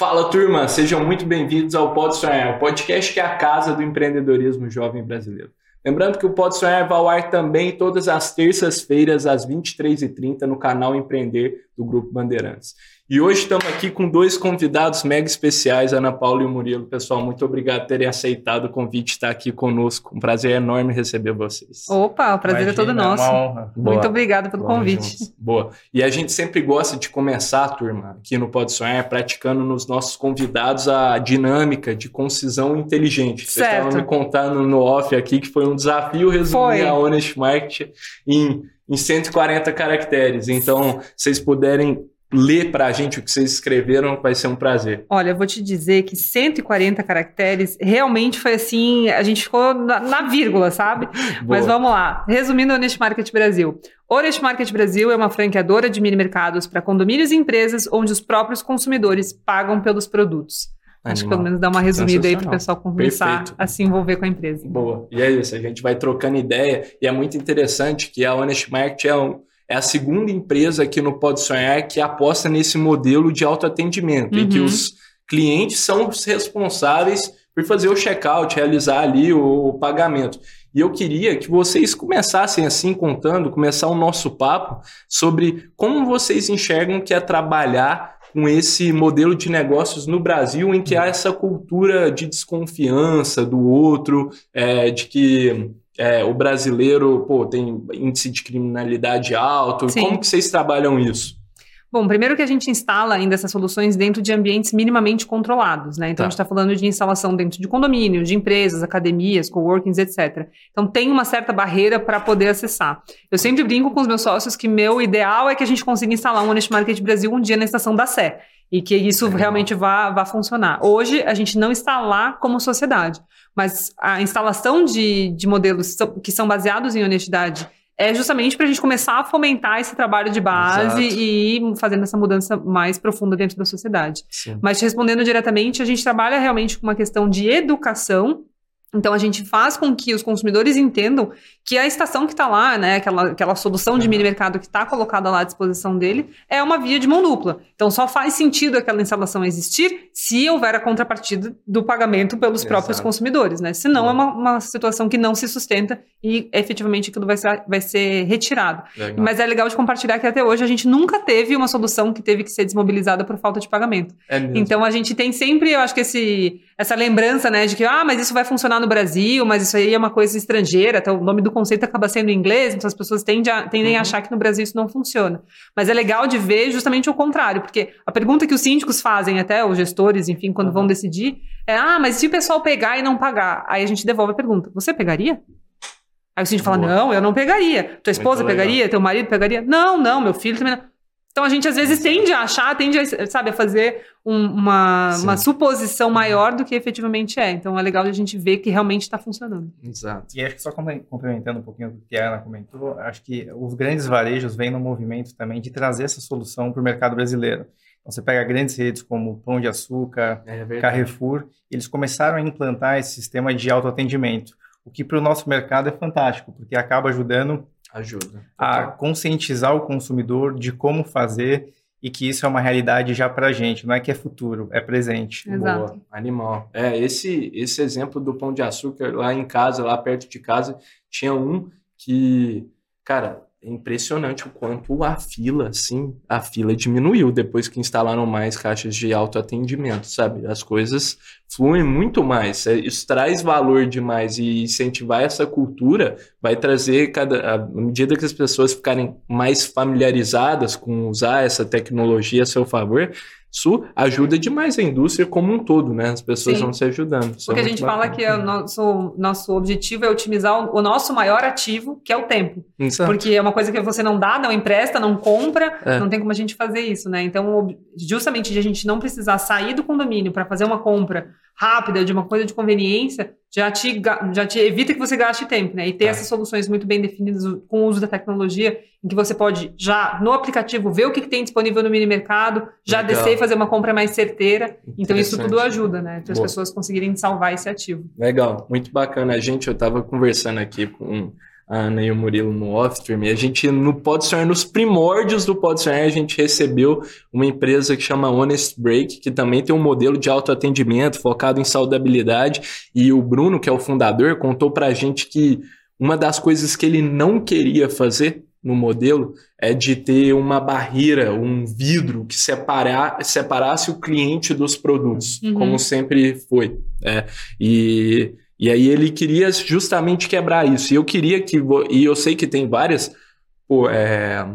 Fala turma, sejam muito bem-vindos ao Pode Sonhar, o podcast que é a casa do empreendedorismo jovem brasileiro. Lembrando que o Pode Sonhar vai ao ar também todas as terças-feiras às 23h30 no canal Empreender do Grupo Bandeirantes. E hoje estamos aqui com dois convidados mega especiais, Ana Paula e o Murilo. Pessoal, muito obrigado por terem aceitado o convite de estar aqui conosco. Um prazer enorme receber vocês. Opa, o prazer Imagina, é todo nosso. É uma honra. Muito obrigado pelo Vamos convite. Juntos. Boa. E a gente sempre gosta de começar, turma, aqui no Pode Sonhar, praticando nos nossos convidados a dinâmica de concisão inteligente. Vocês certo. estavam me contando no off aqui que foi um desafio resumir foi. a Honest Market em em 140 caracteres. Então, vocês puderem ler para a gente o que vocês escreveram, vai ser um prazer. Olha, eu vou te dizer que 140 caracteres realmente foi assim, a gente ficou na, na vírgula, sabe? Mas vamos lá. Resumindo o Honest Market Brasil. Honest Market Brasil é uma franqueadora de mini mercados para condomínios e empresas onde os próprios consumidores pagam pelos produtos. Animal. Acho que pelo menos dá uma resumida aí para o pessoal começar Perfeito. a se envolver com a empresa. Boa. E é isso, a gente vai trocando ideia e é muito interessante que a Honest Market é um é a segunda empresa aqui no Pode Sonhar que aposta nesse modelo de autoatendimento, uhum. em que uhum. os clientes são os responsáveis por fazer o checkout, realizar ali o, o pagamento. E eu queria que vocês começassem assim contando, começar o nosso papo sobre como vocês enxergam que é trabalhar com esse modelo de negócios no Brasil em que há essa cultura de desconfiança do outro, é, de que é, o brasileiro pô, tem índice de criminalidade alto. Sim. Como que vocês trabalham isso? Bom, primeiro que a gente instala ainda essas soluções dentro de ambientes minimamente controlados, né? Então tá. a gente está falando de instalação dentro de condomínios, de empresas, academias, coworkings, etc. Então tem uma certa barreira para poder acessar. Eu sempre brinco com os meus sócios que meu ideal é que a gente consiga instalar um Honest Market Brasil um dia na estação da Sé e que isso é realmente vá, vá funcionar. Hoje a gente não está lá como sociedade, mas a instalação de, de modelos que são baseados em honestidade é justamente para a gente começar a fomentar esse trabalho de base Exato. e ir fazendo essa mudança mais profunda dentro da sociedade. Sim. Mas respondendo diretamente, a gente trabalha realmente com uma questão de educação então a gente faz com que os consumidores entendam que a estação que está lá, né, aquela, aquela solução de mini mercado que está colocada lá à disposição dele, é uma via de mão dupla. Então só faz sentido aquela instalação existir se houver a contrapartida do pagamento pelos Exato. próprios consumidores, né? Senão é uma, uma, situação que não se sustenta e efetivamente aquilo vai ser, vai ser retirado. Legal. Mas é legal de compartilhar que até hoje a gente nunca teve uma solução que teve que ser desmobilizada por falta de pagamento. É então a gente tem sempre, eu acho que esse, essa lembrança, né, de que ah, mas isso vai funcionar no Brasil, mas isso aí é uma coisa estrangeira, até o nome do conceito acaba sendo em inglês, então as pessoas tendem a, tendem uhum. a achar que no Brasil isso não funciona. Mas é legal de ver justamente o contrário, porque a pergunta que os síndicos fazem, até os gestores, enfim, quando uhum. vão decidir, é: ah, mas se o pessoal pegar e não pagar? Aí a gente devolve a pergunta: você pegaria? Aí o síndico fala: não, eu não pegaria. Tua esposa pegaria? Teu marido pegaria? Não, não, meu filho também não. Então a gente às vezes tende a achar, tende a, sabe, a fazer um, uma, uma suposição maior do que efetivamente é. Então é legal a gente ver que realmente está funcionando. Exato. E acho que só complementando um pouquinho do que a Ana comentou, acho que os grandes varejos vêm no movimento também de trazer essa solução para o mercado brasileiro. Então, você pega grandes redes como Pão de Açúcar, é Carrefour, eles começaram a implantar esse sistema de autoatendimento, o que para o nosso mercado é fantástico, porque acaba ajudando Ajuda. A conscientizar o consumidor de como fazer e que isso é uma realidade já para a gente, não é que é futuro, é presente. Exato. Boa, animal. É, esse, esse exemplo do pão de açúcar lá em casa, lá perto de casa, tinha um que, cara, impressionante o quanto a fila, assim, a fila diminuiu depois que instalaram mais caixas de autoatendimento, sabe? As coisas fluem muito mais. É, isso traz valor demais e incentivar essa cultura vai trazer cada à medida que as pessoas ficarem mais familiarizadas com usar essa tecnologia a seu favor, isso ajuda demais a indústria como um todo, né? As pessoas Sim. vão se ajudando. Isso é Porque é a gente bacana. fala que o nosso, nosso objetivo é otimizar o, o nosso maior ativo, que é o tempo. Exato. Porque é uma coisa que você não dá, não empresta, não compra, é. não tem como a gente fazer isso, né? Então, justamente de a gente não precisar sair do condomínio para fazer uma compra rápida, de uma coisa de conveniência, já te, já te evita que você gaste tempo, né? E ter é. essas soluções muito bem definidas com o uso da tecnologia, em que você pode já no aplicativo ver o que, que tem disponível no mini mercado, já Legal. descer e fazer uma compra mais certeira. Então isso tudo ajuda, né? Para as pessoas conseguirem salvar esse ativo. Legal, muito bacana. A gente, eu estava conversando aqui com a Ana e o Murilo no off, e a gente no Pode Sonhar, nos primórdios do Pode Sonhar, a gente recebeu uma empresa que chama Honest Break, que também tem um modelo de autoatendimento focado em saudabilidade, e o Bruno, que é o fundador, contou pra gente que uma das coisas que ele não queria fazer no modelo é de ter uma barreira, um vidro que separar, separasse o cliente dos produtos, uhum. como sempre foi. É. E e aí ele queria justamente quebrar isso. E eu queria que. E eu sei que tem várias. Pô, é,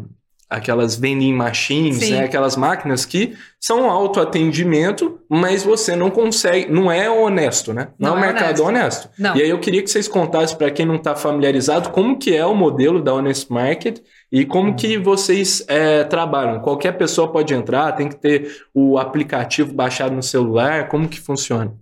aquelas vending machines, né? aquelas máquinas que são autoatendimento, mas você não consegue, não é honesto, né? Não, não é um é mercado honesto. honesto. E aí eu queria que vocês contassem para quem não está familiarizado como que é o modelo da Honest Market e como uhum. que vocês é, trabalham. Qualquer pessoa pode entrar, tem que ter o aplicativo baixado no celular, como que funciona?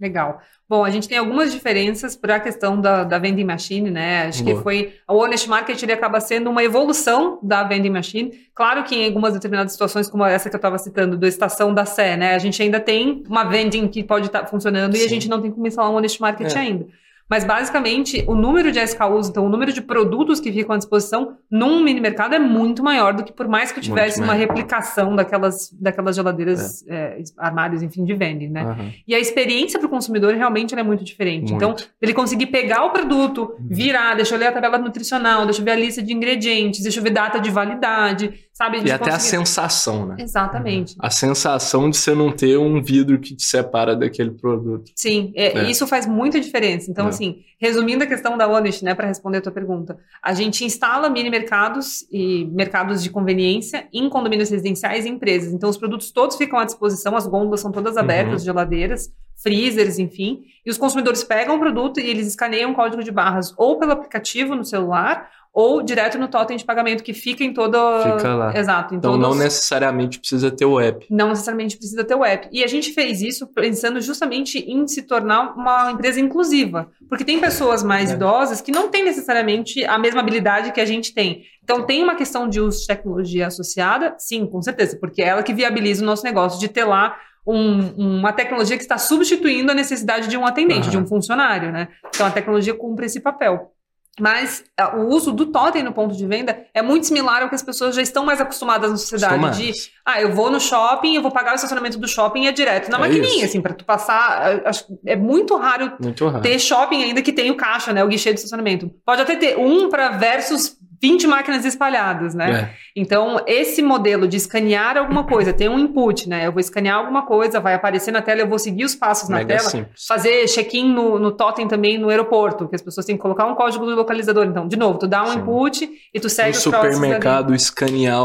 Legal. Bom, a gente tem algumas diferenças para a questão da, da vending machine, né? Acho Boa. que foi. O Honest Market ele acaba sendo uma evolução da vending machine. Claro que em algumas determinadas situações, como essa que eu estava citando, da estação da Sé, né? A gente ainda tem uma vending que pode estar tá funcionando Sim. e a gente não tem como instalar um Honest Market é. ainda. Mas basicamente, o número de SKUs, então o número de produtos que ficam à disposição num mini mercado é muito maior do que por mais que eu tivesse uma replicação daquelas, daquelas geladeiras, é. É, armários, enfim, de vending, né? Uhum. E a experiência para o consumidor realmente é muito diferente. Muito. Então, ele conseguir pegar o produto, uhum. virar, deixa eu ler a tabela nutricional, deixa eu ver a lista de ingredientes, deixa eu ver data de validade, sabe? E até conseguir... a sensação, né? Exatamente. A sensação de você não ter um vidro que te separa daquele produto. Sim, é, é. isso faz muita diferença. Então, é. assim, resumindo a questão da Honest, né, para responder a tua pergunta, a gente instala mini mercados e mercados de conveniência em condomínios residenciais e empresas. Então, os produtos todos ficam à disposição, as gôndolas são todas abertas, uhum. geladeiras, freezers, enfim, e os consumidores pegam o produto e eles escaneiam o código de barras ou pelo aplicativo no celular ou direto no totem de pagamento que fica em toda. Fica lá. Exato. então todos... não necessariamente precisa ter o app. Não necessariamente precisa ter o app. E a gente fez isso pensando justamente em se tornar uma empresa inclusiva. Porque tem pessoas mais é. idosas que não têm necessariamente a mesma habilidade que a gente tem. Então, tem uma questão de uso de tecnologia associada? Sim, com certeza, porque é ela que viabiliza o nosso negócio de ter lá um, uma tecnologia que está substituindo a necessidade de um atendente, uhum. de um funcionário, né? Então, a tecnologia cumpre esse papel. Mas uh, o uso do totem no ponto de venda é muito similar ao que as pessoas já estão mais acostumadas na sociedade. De, ah, eu vou no shopping, eu vou pagar o estacionamento do shopping e é direto na é maquininha, isso. assim, para tu passar. Acho, é muito raro, muito raro, ter shopping ainda que tem o caixa, né? O guichê de estacionamento. Pode até ter um para versus 20 máquinas espalhadas, né? É. Então, esse modelo de escanear alguma coisa, tem um input, né? Eu vou escanear alguma coisa, vai aparecer na tela, eu vou seguir os passos na Mega tela. Simples. Fazer check-in no, no totem também no aeroporto, que as pessoas têm que colocar um código do localizador. Então, de novo, tu dá um Sim. input e tu segue no os supermercado escanear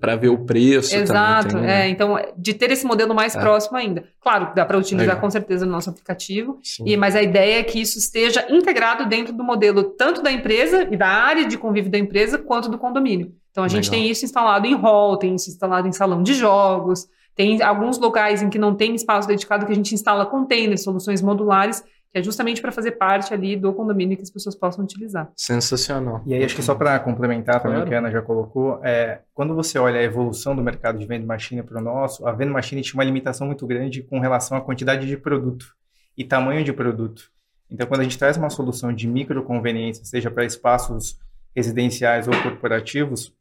para ver o preço Exato, também, né? é. Então, de ter esse modelo mais é. próximo ainda. Claro, dá para utilizar Legal. com certeza no nosso aplicativo, e, mas a ideia é que isso esteja integrado dentro do modelo tanto da empresa e da área de convívio da empresa, quanto do condomínio. Então a gente Legal. tem isso instalado em hall, tem isso instalado em salão de jogos, tem alguns locais em que não tem espaço dedicado que a gente instala containers, soluções modulares, que é justamente para fazer parte ali do condomínio que as pessoas possam utilizar. Sensacional. E aí acho que só para complementar também claro. o que a Ana já colocou, é, quando você olha a evolução do mercado de vending machine para o nosso, a vending machine tinha uma limitação muito grande com relação à quantidade de produto e tamanho de produto. Então quando a gente traz uma solução de microconveniência, seja para espaços residenciais ou corporativos,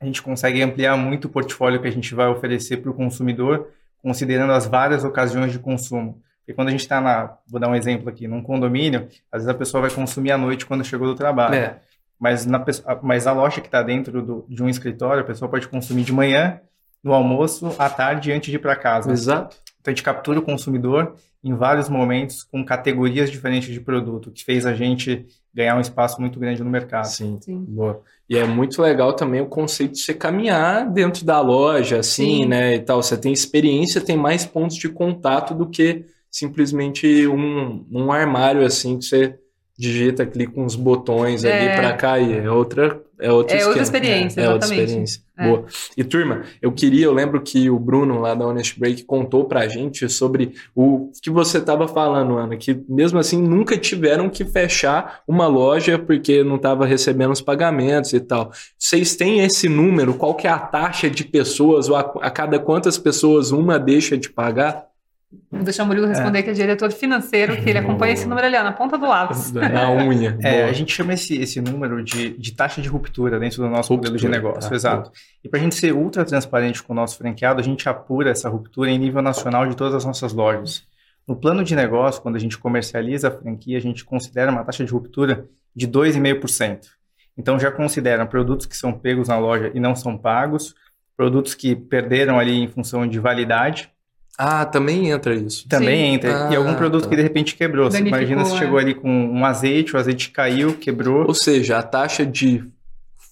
a gente consegue ampliar muito o portfólio que a gente vai oferecer para o consumidor, considerando as várias ocasiões de consumo. Porque quando a gente está na, vou dar um exemplo aqui, num condomínio, às vezes a pessoa vai consumir à noite quando chegou do trabalho. É. Mas, na, mas a loja que está dentro do, de um escritório, a pessoa pode consumir de manhã, no almoço, à tarde, antes de ir para casa. Exato. Então a gente captura o consumidor em vários momentos com categorias diferentes de produto, que fez a gente ganhar um espaço muito grande no mercado. Sim, Sim. boa. E é muito legal também o conceito de você caminhar dentro da loja, assim, Sim. né, e tal. Você tem experiência, tem mais pontos de contato do que simplesmente um, um armário, assim, que você digita, clica uns botões é. ali para cair. É outra é outra, é outra experiência, é, é outra experiência. É. Boa. E turma, eu queria, eu lembro que o Bruno lá da Honest Break contou pra gente sobre o que você estava falando, Ana, que mesmo assim nunca tiveram que fechar uma loja porque não estava recebendo os pagamentos e tal. Vocês têm esse número? Qual que é a taxa de pessoas ou a, a cada quantas pessoas uma deixa de pagar? Vou deixar o Murilo é. responder, é. que é diretor financeiro, que ele acompanha esse número ali, ó, na ponta do lápis. Na unha. É, a gente chama esse, esse número de, de taxa de ruptura dentro do nosso ruptura, modelo de negócio, tá. exato. E para a gente ser ultra transparente com o nosso franqueado, a gente apura essa ruptura em nível nacional de todas as nossas lojas. No plano de negócio, quando a gente comercializa a franquia, a gente considera uma taxa de ruptura de 2,5%. Então já considera produtos que são pegos na loja e não são pagos, produtos que perderam ali em função de validade, ah, também entra isso. Também Sim. entra. Ah, e algum produto tá. que de repente quebrou. Você imagina se chegou é. ali com um azeite, o azeite caiu, quebrou. Ou seja, a taxa de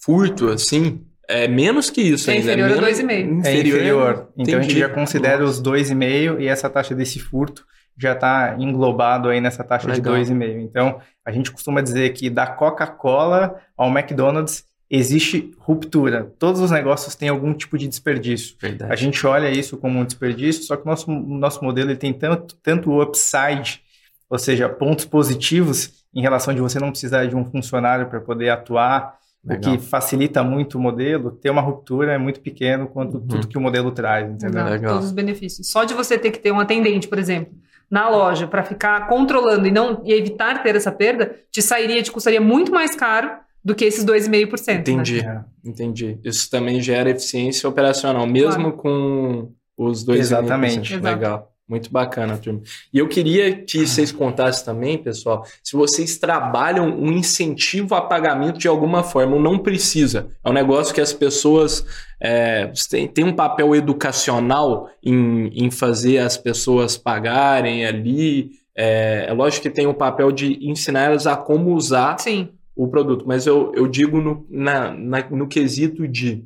furto, assim, é menos que isso é ainda. Inferior é a 2,5. É inferior. Então Entendi. a gente já considera Nossa. os 2,5 e essa taxa desse furto já está englobado aí nessa taxa Legal. de 2,5. Então, a gente costuma dizer que da Coca-Cola ao McDonald's existe ruptura. Todos os negócios têm algum tipo de desperdício. Verdade. A gente olha isso como um desperdício, só que o nosso, nosso modelo ele tem tanto, tanto upside, ou seja, pontos positivos em relação de você não precisar de um funcionário para poder atuar, Legal. o que facilita muito o modelo. Ter uma ruptura é muito pequeno quanto uhum. tudo que o modelo traz, entendeu? Legal. Todos os benefícios. Só de você ter que ter um atendente, por exemplo, na loja para ficar controlando e não e evitar ter essa perda, te sairia, te custaria muito mais caro do que esses 2,5%. Né? Entendi, né? entendi. Isso também gera eficiência operacional, mesmo claro. com os 2,5%. Exatamente. Legal. Muito bacana, turma. E eu queria que vocês contassem também, pessoal, se vocês trabalham um incentivo a pagamento de alguma forma, ou não precisa. É um negócio que as pessoas é, têm, têm um papel educacional em, em fazer as pessoas pagarem ali. É, é lógico que tem o um papel de ensinar elas a como usar Sim o produto, mas eu, eu digo no, na, na no quesito de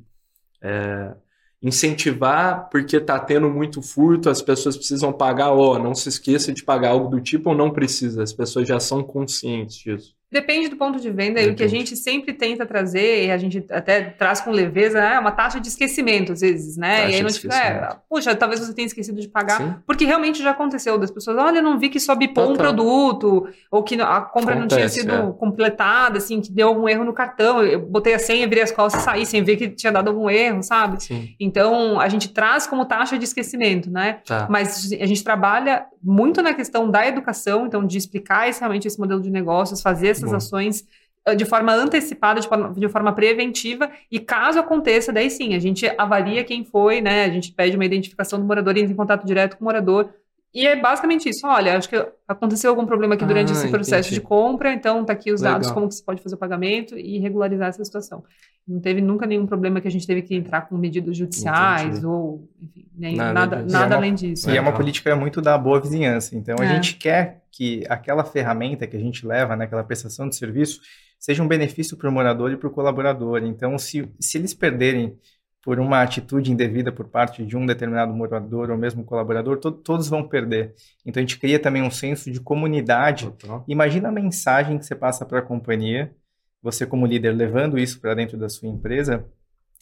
é, incentivar porque está tendo muito furto, as pessoas precisam pagar, ó, não se esqueça de pagar algo do tipo ou não precisa, as pessoas já são conscientes disso. Depende do ponto de venda, e o que a gente sempre tenta trazer, e a gente até traz com leveza, é uma taxa de esquecimento, às vezes, né? Taxa e aí não fica, é, puxa, talvez você tenha esquecido de pagar, Sim. porque realmente já aconteceu das pessoas, olha, eu não vi que só bipou um produto, ou que a compra Acontece, não tinha sido é. completada, assim, que deu algum erro no cartão, eu botei a senha, virei as costas e saí sem ver que tinha dado algum erro, sabe? Sim. Então, a gente traz como taxa de esquecimento, né? Tá. Mas a gente trabalha muito na questão da educação, então, de explicar esse, realmente esse modelo de negócios, fazer essas Bom. ações eh, de forma antecipada, de forma, de forma, preventiva, e caso aconteça, daí sim, a gente avalia quem foi, né? A gente pede uma identificação do morador e entra em contato direto com o morador. E é basicamente isso. Olha, acho que aconteceu algum problema aqui durante ah, esse processo entendi. de compra, então tá aqui os Legal. dados, como que você pode fazer o pagamento e regularizar essa situação. Não teve nunca nenhum problema que a gente teve que entrar com medidas judiciais entendi. ou, enfim, nem, nada, nada, nada é uma, além disso. E é uma política muito da boa vizinhança. Então, a é. gente quer que aquela ferramenta que a gente leva, né, aquela prestação de serviço, seja um benefício para o morador e para o colaborador. Então, se, se eles perderem por uma atitude indevida por parte de um determinado morador ou mesmo colaborador, to todos vão perder. Então, a gente cria também um senso de comunidade. Imagina a mensagem que você passa para a companhia, você como líder levando isso para dentro da sua empresa,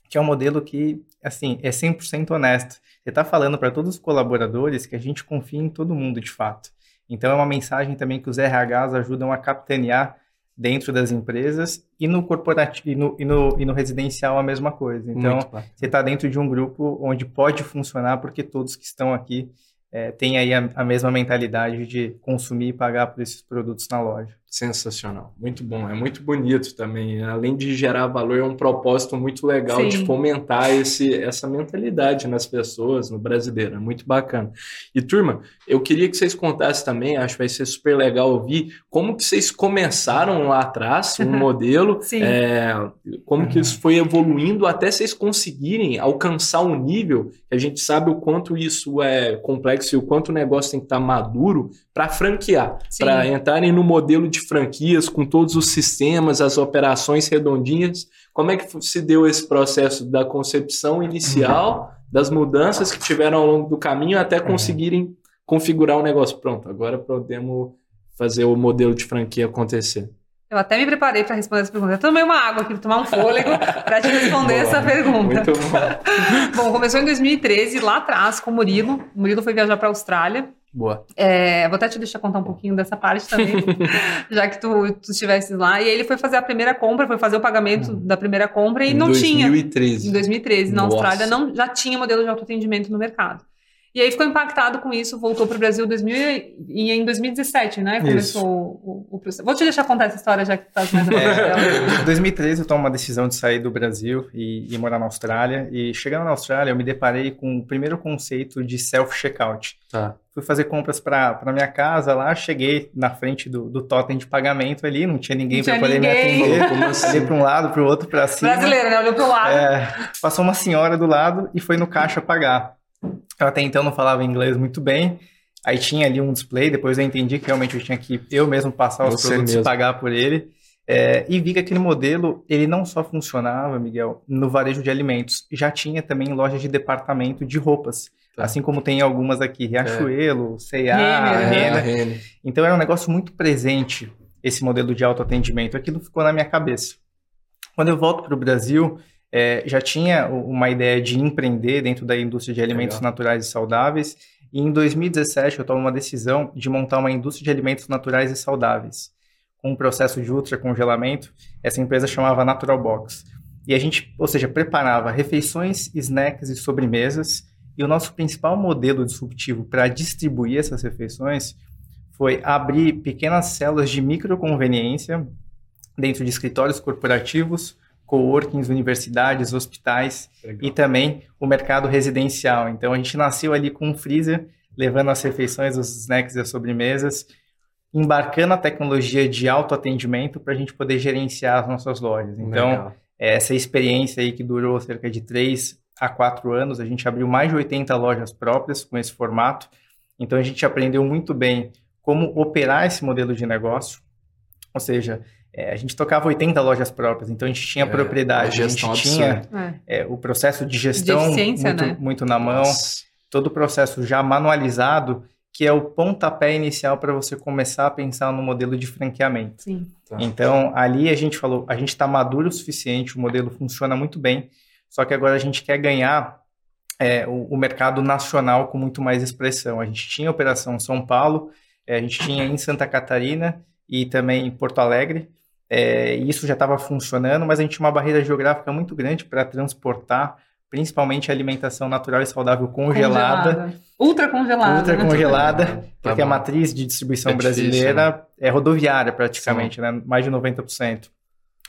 que é um modelo que, assim, é 100% honesto. Você está falando para todos os colaboradores que a gente confia em todo mundo, de fato. Então, é uma mensagem também que os RHs ajudam a capitanear dentro das empresas e no corporativo e no, e no, e no residencial a mesma coisa. Então, você está dentro de um grupo onde pode funcionar porque todos que estão aqui é, têm aí a, a mesma mentalidade de consumir e pagar por esses produtos na loja. Sensacional, muito bom, é muito bonito também. Além de gerar valor, é um propósito muito legal Sim. de fomentar esse, essa mentalidade nas pessoas, no brasileiro, é muito bacana. E turma, eu queria que vocês contassem também, acho que vai ser super legal ouvir, como que vocês começaram lá atrás, um modelo, é, como que isso foi evoluindo até vocês conseguirem alcançar um nível que a gente sabe o quanto isso é complexo e o quanto o negócio tem que estar maduro para franquear, para entrarem no modelo de franquias com todos os sistemas, as operações redondinhas. Como é que se deu esse processo da concepção inicial, das mudanças que tiveram ao longo do caminho até é. conseguirem configurar o negócio? Pronto, agora podemos fazer o modelo de franquia acontecer. Eu até me preparei para responder essa pergunta. Eu tomei uma água aqui para tomar um fôlego para te responder Boa, essa pergunta. Muito bom. bom, começou em 2013, lá atrás, com o Murilo. O Murilo foi viajar para a Austrália. Boa. É, vou até te deixar contar um pouquinho dessa parte também, já que tu, tu estivesse lá. E ele foi fazer a primeira compra, foi fazer o pagamento hum. da primeira compra e em não 2013. tinha. Em 2013. Na Nossa. Austrália não, já tinha modelo de autoatendimento no mercado. E aí ficou impactado com isso, voltou para o Brasil 2000, e em 2017, né? Começou o, o, processo. Vou te deixar contar essa história já que tu tá mais é, Em 2013 eu tomo uma decisão de sair do Brasil e, e, morar na Austrália. E chegando na Austrália, eu me deparei com o primeiro conceito de self-checkout. Tá. Fui fazer compras para minha casa lá, cheguei na frente do, do totem de pagamento ali, não tinha ninguém para poder ninguém. me atender. Como assim? Olhei para um lado, para o outro, para cima. Brasileiro, né? Olhou para o lado. É, passou uma senhora do lado e foi no caixa pagar. Eu até então não falava inglês muito bem. Aí tinha ali um display, depois eu entendi que realmente eu tinha que eu mesmo passar os Você produtos mesmo. e pagar por ele. É, e vi que aquele modelo, ele não só funcionava, Miguel, no varejo de alimentos, já tinha também loja de departamento de roupas. Tá. Assim como tem algumas aqui, Riachuelo, é. C&A, Renner. Então era um negócio muito presente, esse modelo de autoatendimento. Aquilo ficou na minha cabeça. Quando eu volto para o Brasil, é, já tinha uma ideia de empreender dentro da indústria de alimentos Legal. naturais e saudáveis. E em 2017 eu tomo uma decisão de montar uma indústria de alimentos naturais e saudáveis, com um processo de ultracongelamento. Essa empresa chamava Natural Box. E a gente, ou seja, preparava refeições, snacks e sobremesas. E o nosso principal modelo disruptivo para distribuir essas refeições foi abrir pequenas células de microconveniência dentro de escritórios corporativos coworkings, universidades, hospitais Legal. e também o mercado residencial. Então a gente nasceu ali com um freezer, levando as refeições, os snacks e as sobremesas, embarcando a tecnologia de autoatendimento para a gente poder gerenciar as nossas lojas. Então, Legal. essa experiência aí que durou cerca de três a quatro anos, a gente abriu mais de 80 lojas próprias com esse formato. Então a gente aprendeu muito bem como operar esse modelo de negócio, ou seja, é, a gente tocava 80 lojas próprias, então a gente tinha é, propriedade, a, gente tinha é. é. o processo de gestão de muito, né? muito, na mão, Nossa. todo o processo já manualizado, que é o pontapé inicial para você começar a pensar no modelo de franqueamento. Sim. Tá. Então, ali a gente falou, a gente está maduro o suficiente, o modelo funciona muito bem, só que agora a gente quer ganhar é, o, o, mercado nacional com muito mais expressão. A gente tinha operação em São Paulo, é, a gente tinha em Santa Catarina e também em Porto Alegre, é, isso já estava funcionando, mas a gente tinha uma barreira geográfica muito grande para transportar, principalmente a alimentação natural e saudável congelada. congelada. Ultra congelada. Ultra congelada, tá porque bom. a matriz de distribuição é brasileira difícil, né? é rodoviária praticamente, né? mais de 90%.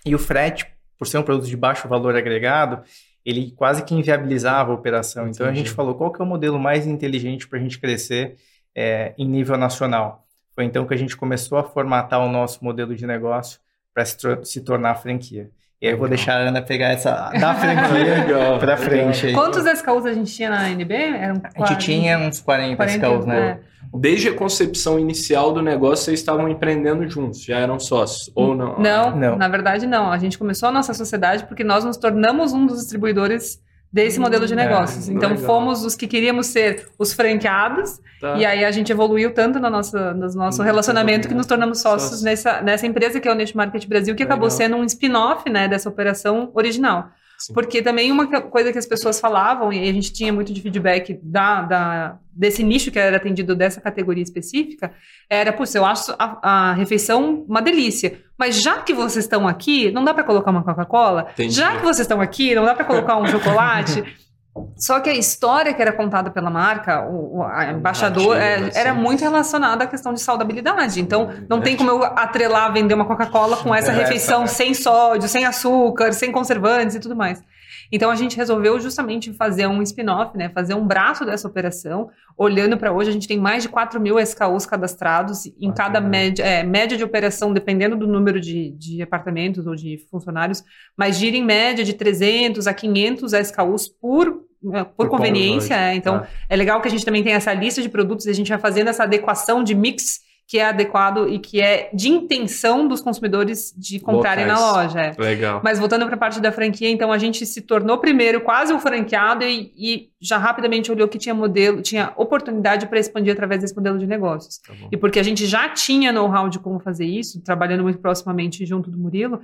E o frete, por ser um produto de baixo valor agregado, ele quase que inviabilizava a operação. Entendi. Então a gente falou qual que é o modelo mais inteligente para a gente crescer é, em nível nacional. Foi então que a gente começou a formatar o nosso modelo de negócio para se, se, tornar franquia. E aí eu vou deixar a Ana pegar essa da franquia para frente. Aí. Quantos SKUs a gente tinha na NB? Eram a gente tinha uns 40, 40 SKUs, né? É. Desde a concepção inicial do negócio, vocês estavam empreendendo juntos, já eram sócios, ou não? Não, não. na verdade não. A gente começou a nossa sociedade porque nós nos tornamos um dos distribuidores desse modelo de hum, negócios. É, então legal. fomos os que queríamos ser os franqueados tá. e aí a gente evoluiu tanto no nosso, no nosso relacionamento que nos tornamos sócios Sócio. nessa, nessa empresa que é o Net Market Brasil, que legal. acabou sendo um spin-off né, dessa operação original. Sim. Porque também uma coisa que as pessoas falavam, e a gente tinha muito de feedback da, da, desse nicho que era atendido dessa categoria específica, era, putz, eu acho a, a refeição uma delícia. Mas já que vocês estão aqui, não dá para colocar uma Coca-Cola? Já que vocês estão aqui, não dá para colocar um chocolate? Só que a história que era contada pela marca, o, a embaixador, é, era muito relacionada à questão de saudabilidade. Então, não tem como eu atrelar, vender uma Coca-Cola com essa refeição sem sódio, sem açúcar, sem conservantes e tudo mais. Então, a gente resolveu justamente fazer um spin-off, né? Fazer um braço dessa operação. Olhando para hoje, a gente tem mais de 4 mil SKUs cadastrados em ah, cada média, é, média de operação, dependendo do número de, de apartamentos ou de funcionários, mas gira em média de 300 a 500 SKUs por é, por, por conveniência, é. então tá. é legal que a gente também tem essa lista de produtos e a gente vai fazendo essa adequação de mix que é adequado e que é de intenção dos consumidores de comprarem Locais. na loja. Legal. Mas voltando para a parte da franquia, então a gente se tornou primeiro quase um franqueado e, e já rapidamente olhou que tinha modelo, tinha oportunidade para expandir através desse modelo de negócios. Tá e porque a gente já tinha know-how de como fazer isso, trabalhando muito proximamente junto do Murilo,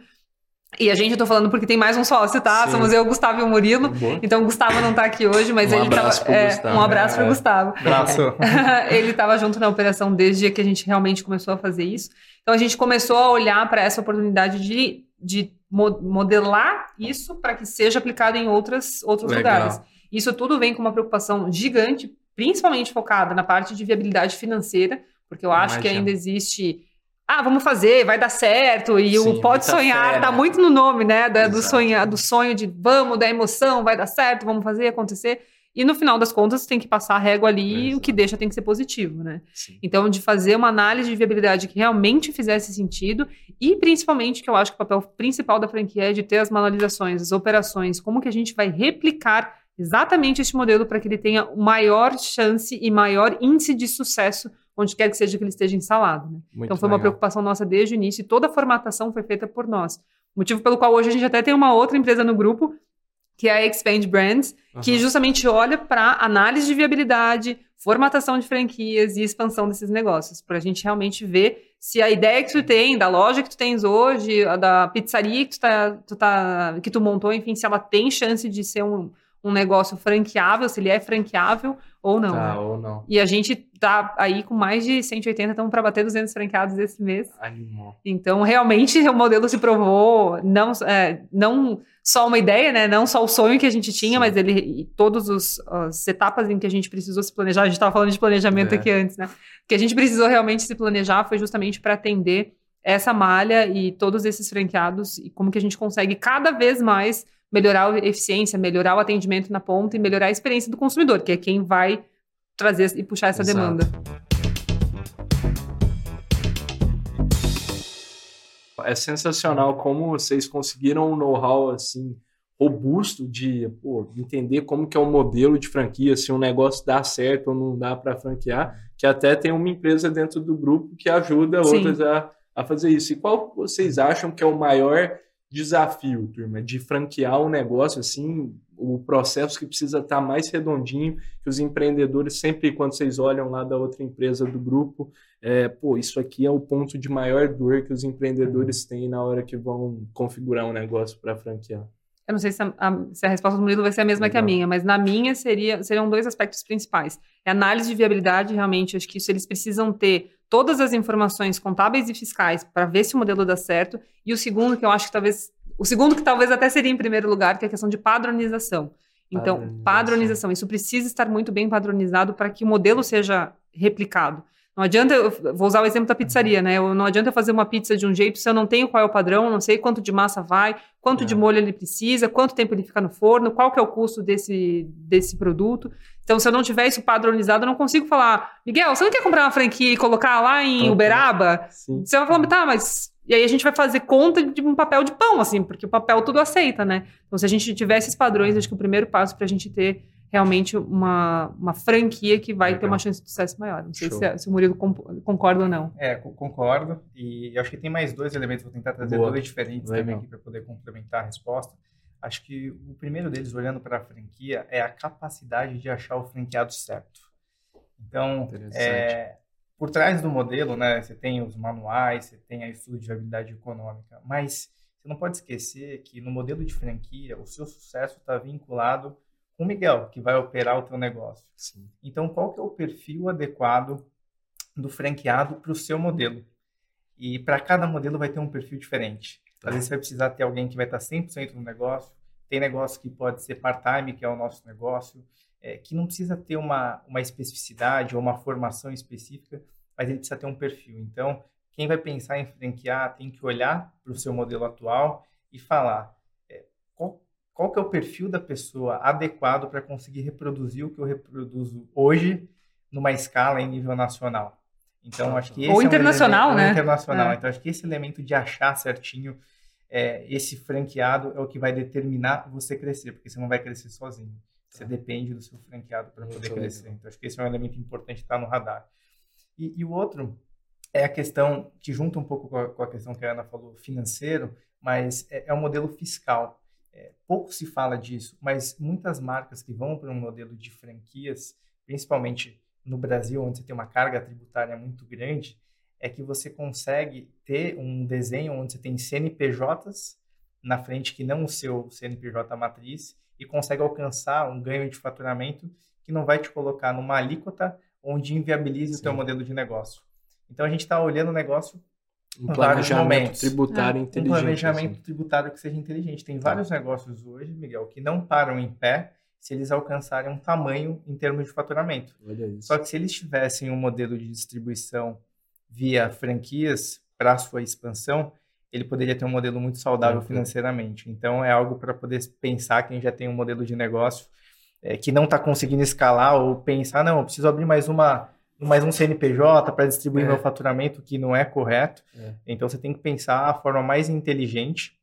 e a gente, eu tô falando porque tem mais um sócio, tá? Sim. Somos eu, Gustavo e o Murilo. Boa. Então, o Gustavo não tá aqui hoje, mas um ele abraço tava. É, Gustavo. um abraço é. pro Gustavo. Abraço. ele tava junto na operação desde o dia que a gente realmente começou a fazer isso. Então, a gente começou a olhar para essa oportunidade de, de modelar isso para que seja aplicado em outras, outros Legal. lugares. Isso tudo vem com uma preocupação gigante principalmente focada na parte de viabilidade financeira, porque eu acho que ainda existe ah, vamos fazer, vai dar certo, e Sim, o pode sonhar, fé, tá né? muito no nome, né, da, do, sonho, do sonho de vamos, da emoção, vai dar certo, vamos fazer acontecer. E no final das contas, tem que passar a régua ali e o que deixa tem que ser positivo, né? Sim. Então, de fazer uma análise de viabilidade que realmente fizesse sentido e, principalmente, que eu acho que o papel principal da franquia é de ter as manualizações, as operações, como que a gente vai replicar exatamente esse modelo para que ele tenha maior chance e maior índice de sucesso onde quer que seja que ele esteja instalado. Né? Então foi legal. uma preocupação nossa desde o início e toda a formatação foi feita por nós. Motivo pelo qual hoje a gente até tem uma outra empresa no grupo, que é a Expand Brands, uhum. que justamente olha para análise de viabilidade, formatação de franquias e expansão desses negócios, para a gente realmente ver se a ideia que tu tem, da loja que tu tens hoje, da pizzaria que tu, tá, tu tá, que tu montou, enfim, se ela tem chance de ser um, um negócio franqueável, se ele é franqueável ou não. Tá, né? ou não. E a gente tá aí com mais de 180, estamos para bater 200 franqueados esse mês. Animal. Então, realmente, o modelo se provou não, é, não só uma ideia, né? Não só o sonho que a gente tinha, Sim. mas ele todas as etapas em que a gente precisou se planejar. A gente estava falando de planejamento é. aqui antes, né? Que a gente precisou realmente se planejar foi justamente para atender essa malha e todos esses franqueados e como que a gente consegue cada vez mais melhorar a eficiência, melhorar o atendimento na ponta e melhorar a experiência do consumidor, que é quem vai trazer e puxar essa Exato. demanda. É sensacional como vocês conseguiram um know-how assim robusto de pô, entender como que é o modelo de franquia, se um negócio dá certo ou não dá para franquear, que até tem uma empresa dentro do grupo que ajuda Sim. outras a, a fazer isso. E qual vocês acham que é o maior desafio, turma, de franquear um negócio assim, o processo que precisa estar mais redondinho, que os empreendedores sempre, quando vocês olham lá da outra empresa do grupo, é, pô, isso aqui é o ponto de maior dor que os empreendedores uhum. têm na hora que vão configurar um negócio para franquear. Eu não sei se a, a, se a, resposta do Murilo vai ser a mesma Legal. que a minha, mas na minha seria, seriam dois aspectos principais. É análise de viabilidade, realmente, acho que isso eles precisam ter todas as informações contábeis e fiscais para ver se o modelo dá certo. E o segundo, que eu acho que talvez. O segundo, que talvez até seria em primeiro lugar, que é a questão de padronização. Então, padronização. padronização. Isso precisa estar muito bem padronizado para que o modelo seja replicado. Não adianta, eu vou usar o exemplo da pizzaria, né? Eu, não adianta eu fazer uma pizza de um jeito se eu não tenho qual é o padrão, não sei quanto de massa vai, quanto é. de molho ele precisa, quanto tempo ele fica no forno, qual que é o custo desse, desse produto. Então, se eu não tiver isso padronizado, eu não consigo falar, Miguel, você não quer comprar uma franquia e colocar lá em Uberaba? Sim. Você vai falar, tá, mas e aí a gente vai fazer conta de um papel de pão, assim, porque o papel tudo aceita, né? Então, se a gente tiver esses padrões, acho que o primeiro passo para a gente ter realmente uma, uma franquia que vai Legal. ter uma chance de sucesso maior. Não sei se, se, o Murilo concorda ou não. É, concordo. E acho que tem mais dois elementos, vou tentar trazer Boa. dois diferentes Legal. também aqui para poder complementar a resposta. Acho que o primeiro deles, olhando para a franquia, é a capacidade de achar o franqueado certo. Então, é, por trás do modelo, né, você tem os manuais, você tem a estudo de viabilidade econômica, mas você não pode esquecer que no modelo de franquia, o seu sucesso está vinculado com o Miguel, que vai operar o teu negócio. Sim. Então, qual que é o perfil adequado do franqueado para o seu modelo? E para cada modelo vai ter um perfil diferente. Tá. Às vezes você vai precisar ter alguém que vai estar 100% no negócio. Tem negócio que pode ser part-time, que é o nosso negócio, é, que não precisa ter uma, uma especificidade ou uma formação específica, mas ele precisa ter um perfil. Então, quem vai pensar em franquear tem que olhar para o seu modelo atual e falar qual que é o perfil da pessoa adequado para conseguir reproduzir o que eu reproduzo hoje numa escala em nível nacional. Então, acho que esse ou é internacional, elemento, né? Internacional. É. Então, acho que esse elemento de achar certinho é, esse franqueado é o que vai determinar você crescer, porque você não vai crescer sozinho. Você tá. depende do seu franqueado para poder crescer. Então, acho que esse é um elemento importante estar no radar. E, e, o outro é a questão que junta um pouco com a, com a, questão que a Ana falou, financeiro, mas é, é o modelo fiscal. É, pouco se fala disso, mas muitas marcas que vão para um modelo de franquias, principalmente no Brasil, onde você tem uma carga tributária muito grande, é que você consegue ter um desenho onde você tem CNPJs na frente que não o seu CNPJ matriz e consegue alcançar um ganho de faturamento que não vai te colocar numa alíquota onde inviabilize Sim. o teu modelo de negócio. Então a gente está olhando o negócio um planejamento tributário é. inteligente. Um planejamento assim. tributário que seja inteligente. Tem tá. vários negócios hoje, Miguel, que não param em pé se eles alcançarem um tamanho em termos de faturamento. Só que se eles tivessem um modelo de distribuição via franquias para sua expansão, ele poderia ter um modelo muito saudável financeiramente. Então, é algo para poder pensar quem já tem um modelo de negócio é, que não está conseguindo escalar ou pensar, não, eu preciso abrir mais uma mais um CNPJ para distribuir é. meu faturamento, que não é correto. É. Então, você tem que pensar a forma mais inteligente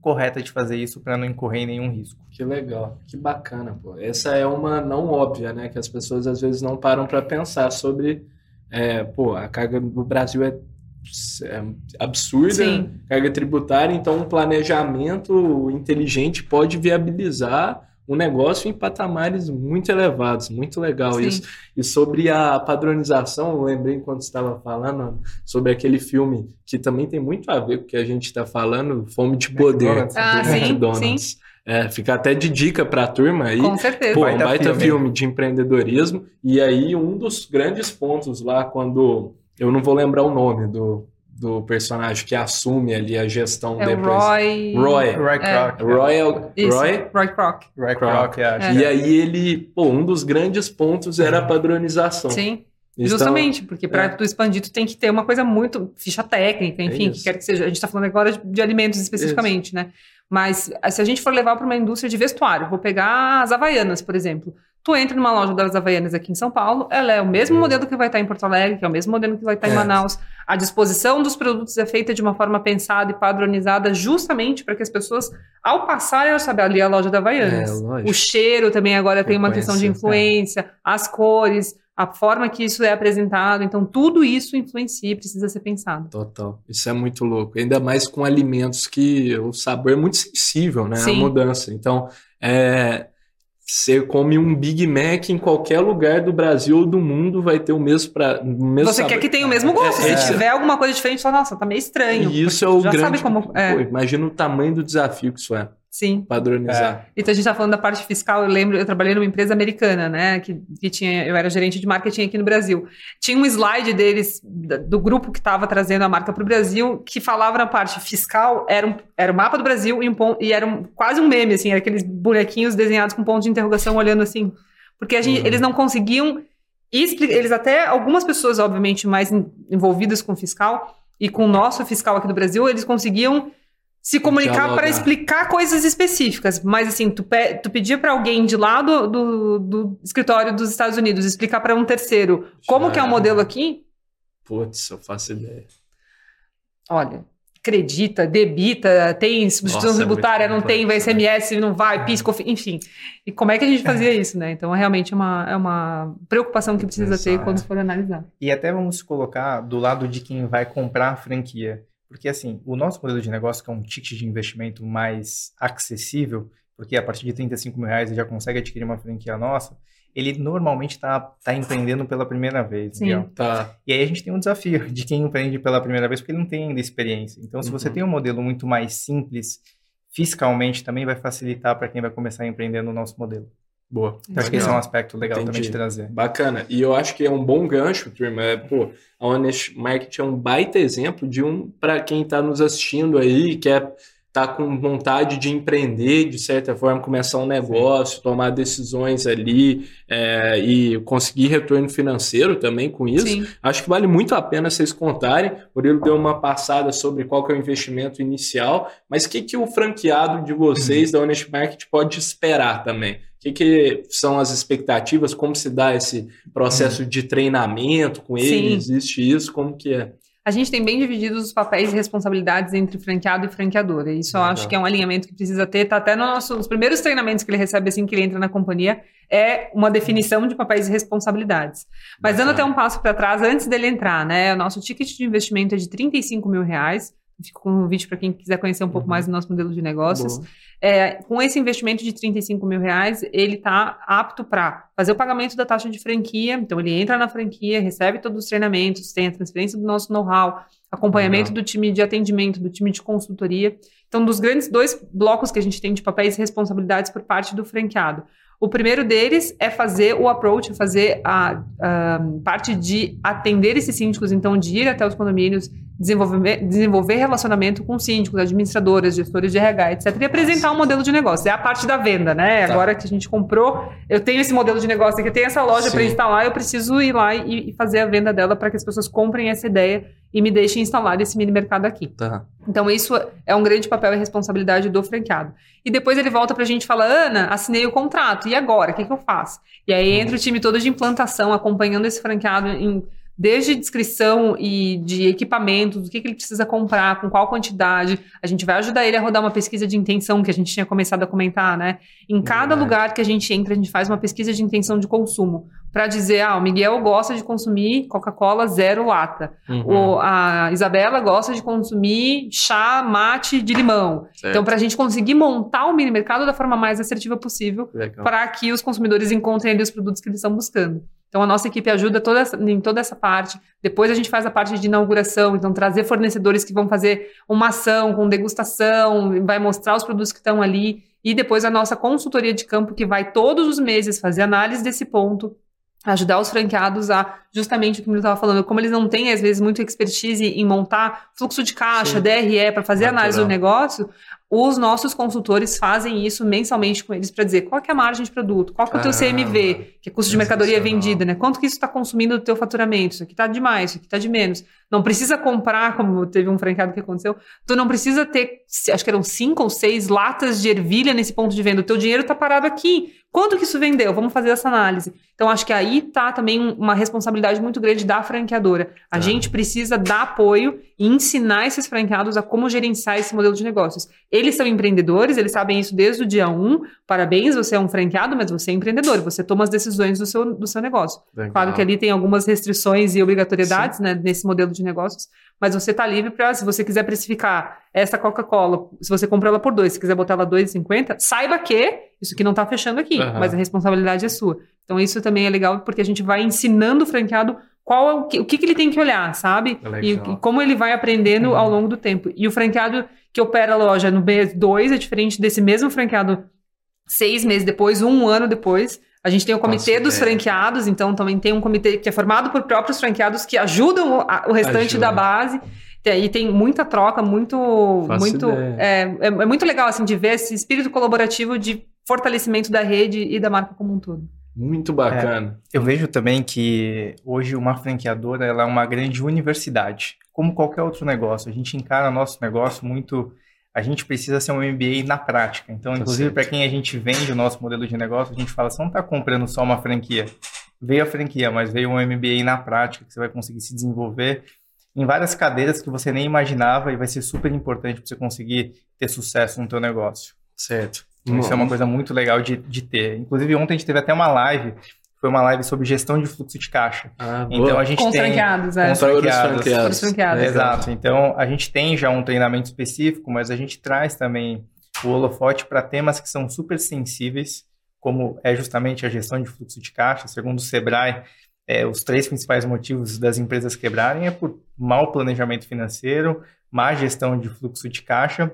correta de fazer isso para não incorrer em nenhum risco. Que legal, que bacana, pô. Essa é uma não óbvia, né? Que as pessoas às vezes não param para pensar sobre, é, pô, a carga do Brasil é, é absurda, Sim. carga tributária, então um planejamento inteligente pode viabilizar um negócio em patamares muito elevados, muito legal Sim. isso. E sobre a padronização, eu lembrei quando estava falando sobre aquele filme que também tem muito a ver com o que a gente está falando, Fome de Poder, ah, do McDonald's. Sim. É, fica até de dica para a turma aí. Com certeza. Pô, um baita filme. filme de empreendedorismo. E aí, um dos grandes pontos lá, quando. Eu não vou lembrar o nome do, do personagem que assume ali a gestão é depois. Roy... Roy. Roy Kroc. É. Roy, Isso. Roy? Roy Kroc. Roy Kroc, é. E aí ele, pô, um dos grandes pontos era a padronização. Sim. Então, Justamente, porque para é. tu expandir, tu tem que ter uma coisa muito ficha técnica, enfim, é que quer que seja. A gente está falando agora de, de alimentos especificamente, isso. né? Mas se a gente for levar para uma indústria de vestuário, vou pegar as Havaianas, por exemplo. Tu entra numa loja das Havaianas aqui em São Paulo, ela é o mesmo é. modelo que vai estar em Porto Alegre, que é o mesmo modelo que vai estar em é. Manaus. A disposição dos produtos é feita de uma forma pensada e padronizada justamente para que as pessoas, ao passarem, elas sabem ali a loja da Havaianas. É, o cheiro também agora tem uma questão de influência, as cores, a forma que isso é apresentado. Então, tudo isso influencia e precisa ser pensado. Total. Isso é muito louco. Ainda mais com alimentos que o sabor é muito sensível, né? Sim. A mudança. Então, é, você come um Big Mac em qualquer lugar do Brasil ou do mundo, vai ter o mesmo para Você sabor. quer que tenha o mesmo gosto. É, Se é. tiver alguma coisa diferente, você fala, nossa, tá meio estranho. E isso é o grande. Sabe como, é. Pô, imagina o tamanho do desafio que isso é. Sim. Padronizar. É. Então a gente está falando da parte fiscal. Eu lembro, eu trabalhei numa empresa americana, né? Que, que tinha, eu era gerente de marketing aqui no Brasil. Tinha um slide deles, do grupo que estava trazendo a marca para o Brasil, que falava na parte fiscal, era, um, era o mapa do Brasil e, um, e era um, quase um meme, assim, era aqueles bonequinhos desenhados com ponto de interrogação olhando assim. Porque a gente, uhum. eles não conseguiam. Eles até, algumas pessoas, obviamente, mais envolvidas com fiscal e com o nosso fiscal aqui do Brasil, eles conseguiam se comunicar para explicar coisas específicas. Mas assim, tu, pe tu pedia para alguém de lá do, do, do, escritório dos Estados Unidos explicar para um terceiro Já como que é o modelo aqui? Putz, eu faço ideia. Olha, acredita, debita, tem substituição Nossa, é tributária, é não tem, vai SMS, não vai, pisco, enfim. E como é que a gente fazia isso, né? Então, realmente é uma, é uma preocupação que precisa ter quando for analisar. E até vamos colocar do lado de quem vai comprar a franquia. Porque, assim, o nosso modelo de negócio, que é um ticket de investimento mais acessível, porque a partir de 35 mil reais ele já consegue adquirir uma franquia nossa, ele normalmente está tá empreendendo pela primeira vez. Sim. Tá. E aí a gente tem um desafio de quem empreende pela primeira vez, porque ele não tem ainda experiência. Então, se uhum. você tem um modelo muito mais simples, fiscalmente também vai facilitar para quem vai começar a empreender no nosso modelo. Boa. Então, acho que esse é um aspecto legal Entendi. também de trazer. Bacana. E eu acho que é um bom gancho, turma. É, pô, a Honest Market é um baita exemplo de um para quem está nos assistindo aí, quer tá com vontade de empreender, de certa forma, começar um negócio, Sim. tomar decisões ali é, e conseguir retorno financeiro também com isso. Sim. Acho que vale muito a pena vocês contarem. O Murilo deu uma passada sobre qual que é o investimento inicial, mas o que, que o franqueado de vocês uhum. da Honest Market pode esperar também? O que, que, são as expectativas? Como se dá esse processo uhum. de treinamento com ele? Existe isso? Como que é? A gente tem bem divididos os papéis e responsabilidades entre franqueado e franqueador. E isso eu acho que é um alinhamento que precisa ter. Tá até no nosso, nos primeiros treinamentos que ele recebe assim que ele entra na companhia, é uma definição de papéis e responsabilidades. Mas dando até um passo para trás, antes dele entrar, né? O nosso ticket de investimento é de 35 mil reais. Fico com um convite para quem quiser conhecer um pouco uhum. mais do nosso modelo de negócios. É, com esse investimento de 35 mil reais, ele está apto para fazer o pagamento da taxa de franquia. Então, ele entra na franquia, recebe todos os treinamentos, tem a transferência do nosso know-how, acompanhamento uhum. do time de atendimento, do time de consultoria. Então, dos grandes dois blocos que a gente tem de papéis e responsabilidades por parte do franqueado. O primeiro deles é fazer o approach, fazer a, a parte de atender esses síndicos, então de ir até os condomínios, desenvolver, desenvolver relacionamento com síndicos, administradoras, gestores de RH, etc. E apresentar um modelo de negócio. É a parte da venda, né? Tá. Agora que a gente comprou, eu tenho esse modelo de negócio aqui, eu tenho essa loja para instalar, eu preciso ir lá e, e fazer a venda dela para que as pessoas comprem essa ideia e me deixem instalar esse mini mercado aqui. Tá. Então, isso é um grande papel e responsabilidade do franqueado. E depois ele volta para a gente e fala: Ana, assinei o contrato, e agora? O que, que eu faço? E aí entra o time todo de implantação, acompanhando esse franqueado em desde descrição e de equipamentos, o que, que, ele precisa comprar, com qual quantidade. A gente vai ajudar ele a rodar uma pesquisa de intenção, que a gente tinha começado a comentar, né? Em cada lugar que a gente entra, a gente faz uma pesquisa de intenção de consumo. Para dizer, ah, o Miguel gosta de consumir Coca-Cola zero lata. Uhum. O, a Isabela gosta de consumir chá mate de limão. Certo. Então, para a gente conseguir montar o mini mercado da forma mais assertiva possível, para que os consumidores encontrem ali os produtos que eles estão buscando. Então, a nossa equipe ajuda toda essa, em toda essa parte. Depois, a gente faz a parte de inauguração, então, trazer fornecedores que vão fazer uma ação com degustação, vai mostrar os produtos que estão ali. E depois, a nossa consultoria de campo, que vai todos os meses fazer análise desse ponto, ajudar os franqueados a justamente o que o estava falando, como eles não têm às vezes muito expertise em montar fluxo de caixa, Sim. DRE para fazer Natural. análise do negócio, os nossos consultores fazem isso mensalmente com eles para dizer qual é a margem de produto, qual é o teu CMV, que é custo de mercadoria vendida, né? Quanto que isso está consumindo do teu faturamento? Isso aqui está de mais, isso aqui está de menos. Não precisa comprar, como teve um franqueado que aconteceu, tu não precisa ter, acho que eram cinco ou seis latas de ervilha nesse ponto de venda. O teu dinheiro está parado aqui. Quanto que isso vendeu? Vamos fazer essa análise. Então, acho que aí está também uma responsabilidade muito grande da franqueadora. A tá. gente precisa dar apoio e ensinar esses franqueados a como gerenciar esse modelo de negócios. Eles são empreendedores, eles sabem isso desde o dia 1. Parabéns, você é um franqueado, mas você é empreendedor, você toma as decisões do seu, do seu negócio. Legal. Claro que ali tem algumas restrições e obrigatoriedades né, nesse modelo de negócios, mas você está livre para, se você quiser precificar essa Coca-Cola, se você comprar ela por dois, se quiser botar ela 2,50, saiba que isso aqui não está fechando aqui, uhum. mas a responsabilidade é sua. Então isso também é legal porque a gente vai ensinando o franqueado qual é o que, o que, que ele tem que olhar, sabe? E, e, como ele vai aprendendo uhum. ao longo do tempo. E o franqueado que opera a loja no mês 2 é diferente desse mesmo franqueado seis meses depois, um ano depois. A gente tem o comitê Nossa, dos é. franqueados, então também tem um comitê que é formado por próprios franqueados que ajudam o, o restante Ajuda. da base. E tem muita troca, muito, muito é, é, é, muito legal assim de ver esse espírito colaborativo de fortalecimento da rede e da marca como um todo. Muito bacana. É, eu vejo também que hoje uma franqueadora ela é uma grande universidade, como qualquer outro negócio. A gente encara nosso negócio muito a gente precisa ser um MBA na prática. Então, tá inclusive, para quem a gente vende o nosso modelo de negócio, a gente fala, você não está comprando só uma franquia. Veio a franquia, mas veio um MBA na prática, que você vai conseguir se desenvolver em várias cadeiras que você nem imaginava e vai ser super importante para você conseguir ter sucesso no teu negócio. Certo. Isso é uma coisa muito legal de, de ter. Inclusive, ontem a gente teve até uma live foi uma live sobre gestão de fluxo de caixa. Ah, então a gente com tem franqueados, é. com franqueados, franqueados. franqueados. Exato. Então a gente tem já um treinamento específico, mas a gente traz também o holofote para temas que são super sensíveis, como é justamente a gestão de fluxo de caixa. Segundo o Sebrae, é, os três principais motivos das empresas quebrarem é por mau planejamento financeiro, má gestão de fluxo de caixa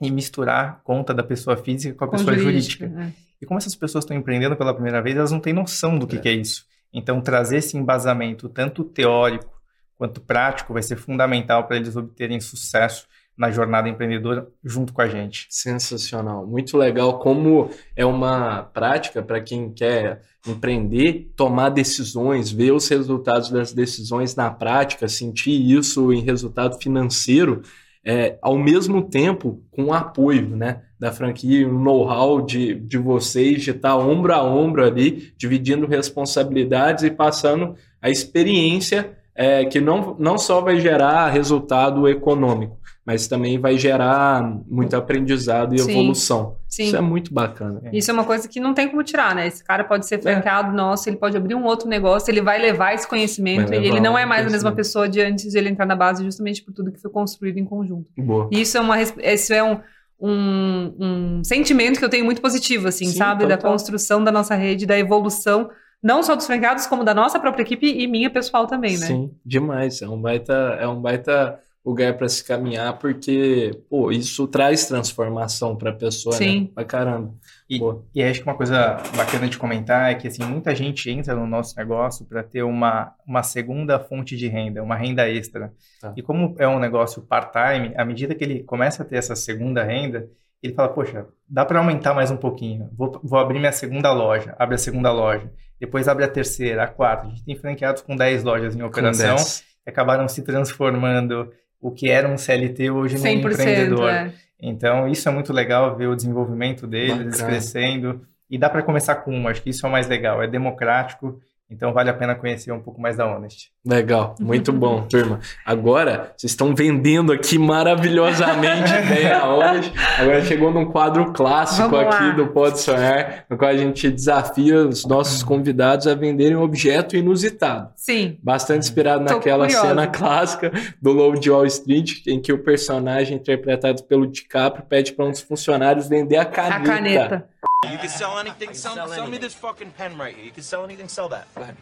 e misturar conta da pessoa física com a com pessoa jurídica. jurídica. É. E como essas pessoas estão empreendendo pela primeira vez, elas não têm noção do que é, que é isso. Então, trazer esse embasamento, tanto teórico quanto prático, vai ser fundamental para eles obterem sucesso na jornada empreendedora junto com a gente. Sensacional, muito legal como é uma prática para quem quer empreender, tomar decisões, ver os resultados das decisões na prática, sentir isso em resultado financeiro é, ao mesmo tempo com o apoio né, da franquia, o know-how de, de vocês, de estar ombro a ombro ali, dividindo responsabilidades e passando a experiência é, que não, não só vai gerar resultado econômico, mas também vai gerar muito aprendizado e Sim. evolução. Sim. Isso é muito bacana. Isso é uma coisa que não tem como tirar, né? Esse cara pode ser franqueado é. nosso, ele pode abrir um outro negócio, ele vai levar esse conhecimento e ele não é mais a mesma pessoa de antes de ele entrar na base, justamente por tudo que foi construído em conjunto. Boa. E isso é, uma, isso é um, um, um sentimento que eu tenho muito positivo, assim, Sim, sabe? Total. Da construção da nossa rede, da evolução não só dos franqueados, como da nossa própria equipe e minha pessoal também, né? Sim, demais. É um baita, é um baita lugar para se caminhar, porque, pô, isso traz transformação para a pessoa, né? Sim. né? Pra caramba. E, e acho que uma coisa bacana de comentar é que, assim, muita gente entra no nosso negócio para ter uma, uma segunda fonte de renda, uma renda extra. Tá. E como é um negócio part-time, à medida que ele começa a ter essa segunda renda, ele fala, poxa, dá para aumentar mais um pouquinho. Vou, vou abrir minha segunda loja. Abre a segunda loja. Depois abre a terceira, a quarta. A gente tem franqueados com 10 lojas em operação. Que acabaram se transformando o que era um CLT hoje num empreendedor. É. Então, isso é muito legal ver o desenvolvimento deles Bacana. crescendo. E dá para começar com um, acho que isso é o mais legal. É democrático então vale a pena conhecer um pouco mais da Honest. Legal, muito bom, turma. Agora, vocês estão vendendo aqui maravilhosamente bem a Honest. Agora chegou num quadro clássico Vamos aqui lá. do Pode Sonhar, no qual a gente desafia os nossos convidados a venderem um objeto inusitado. Sim. Bastante inspirado Tô naquela curiosa. cena clássica do Lobo de Wall Street, em que o personagem interpretado pelo DiCaprio pede para um dos funcionários vender a caneta. A caneta. You can sell anything. Sell, sell, sell me this fucking pen right here. You can sell anything, sell that. Go ahead.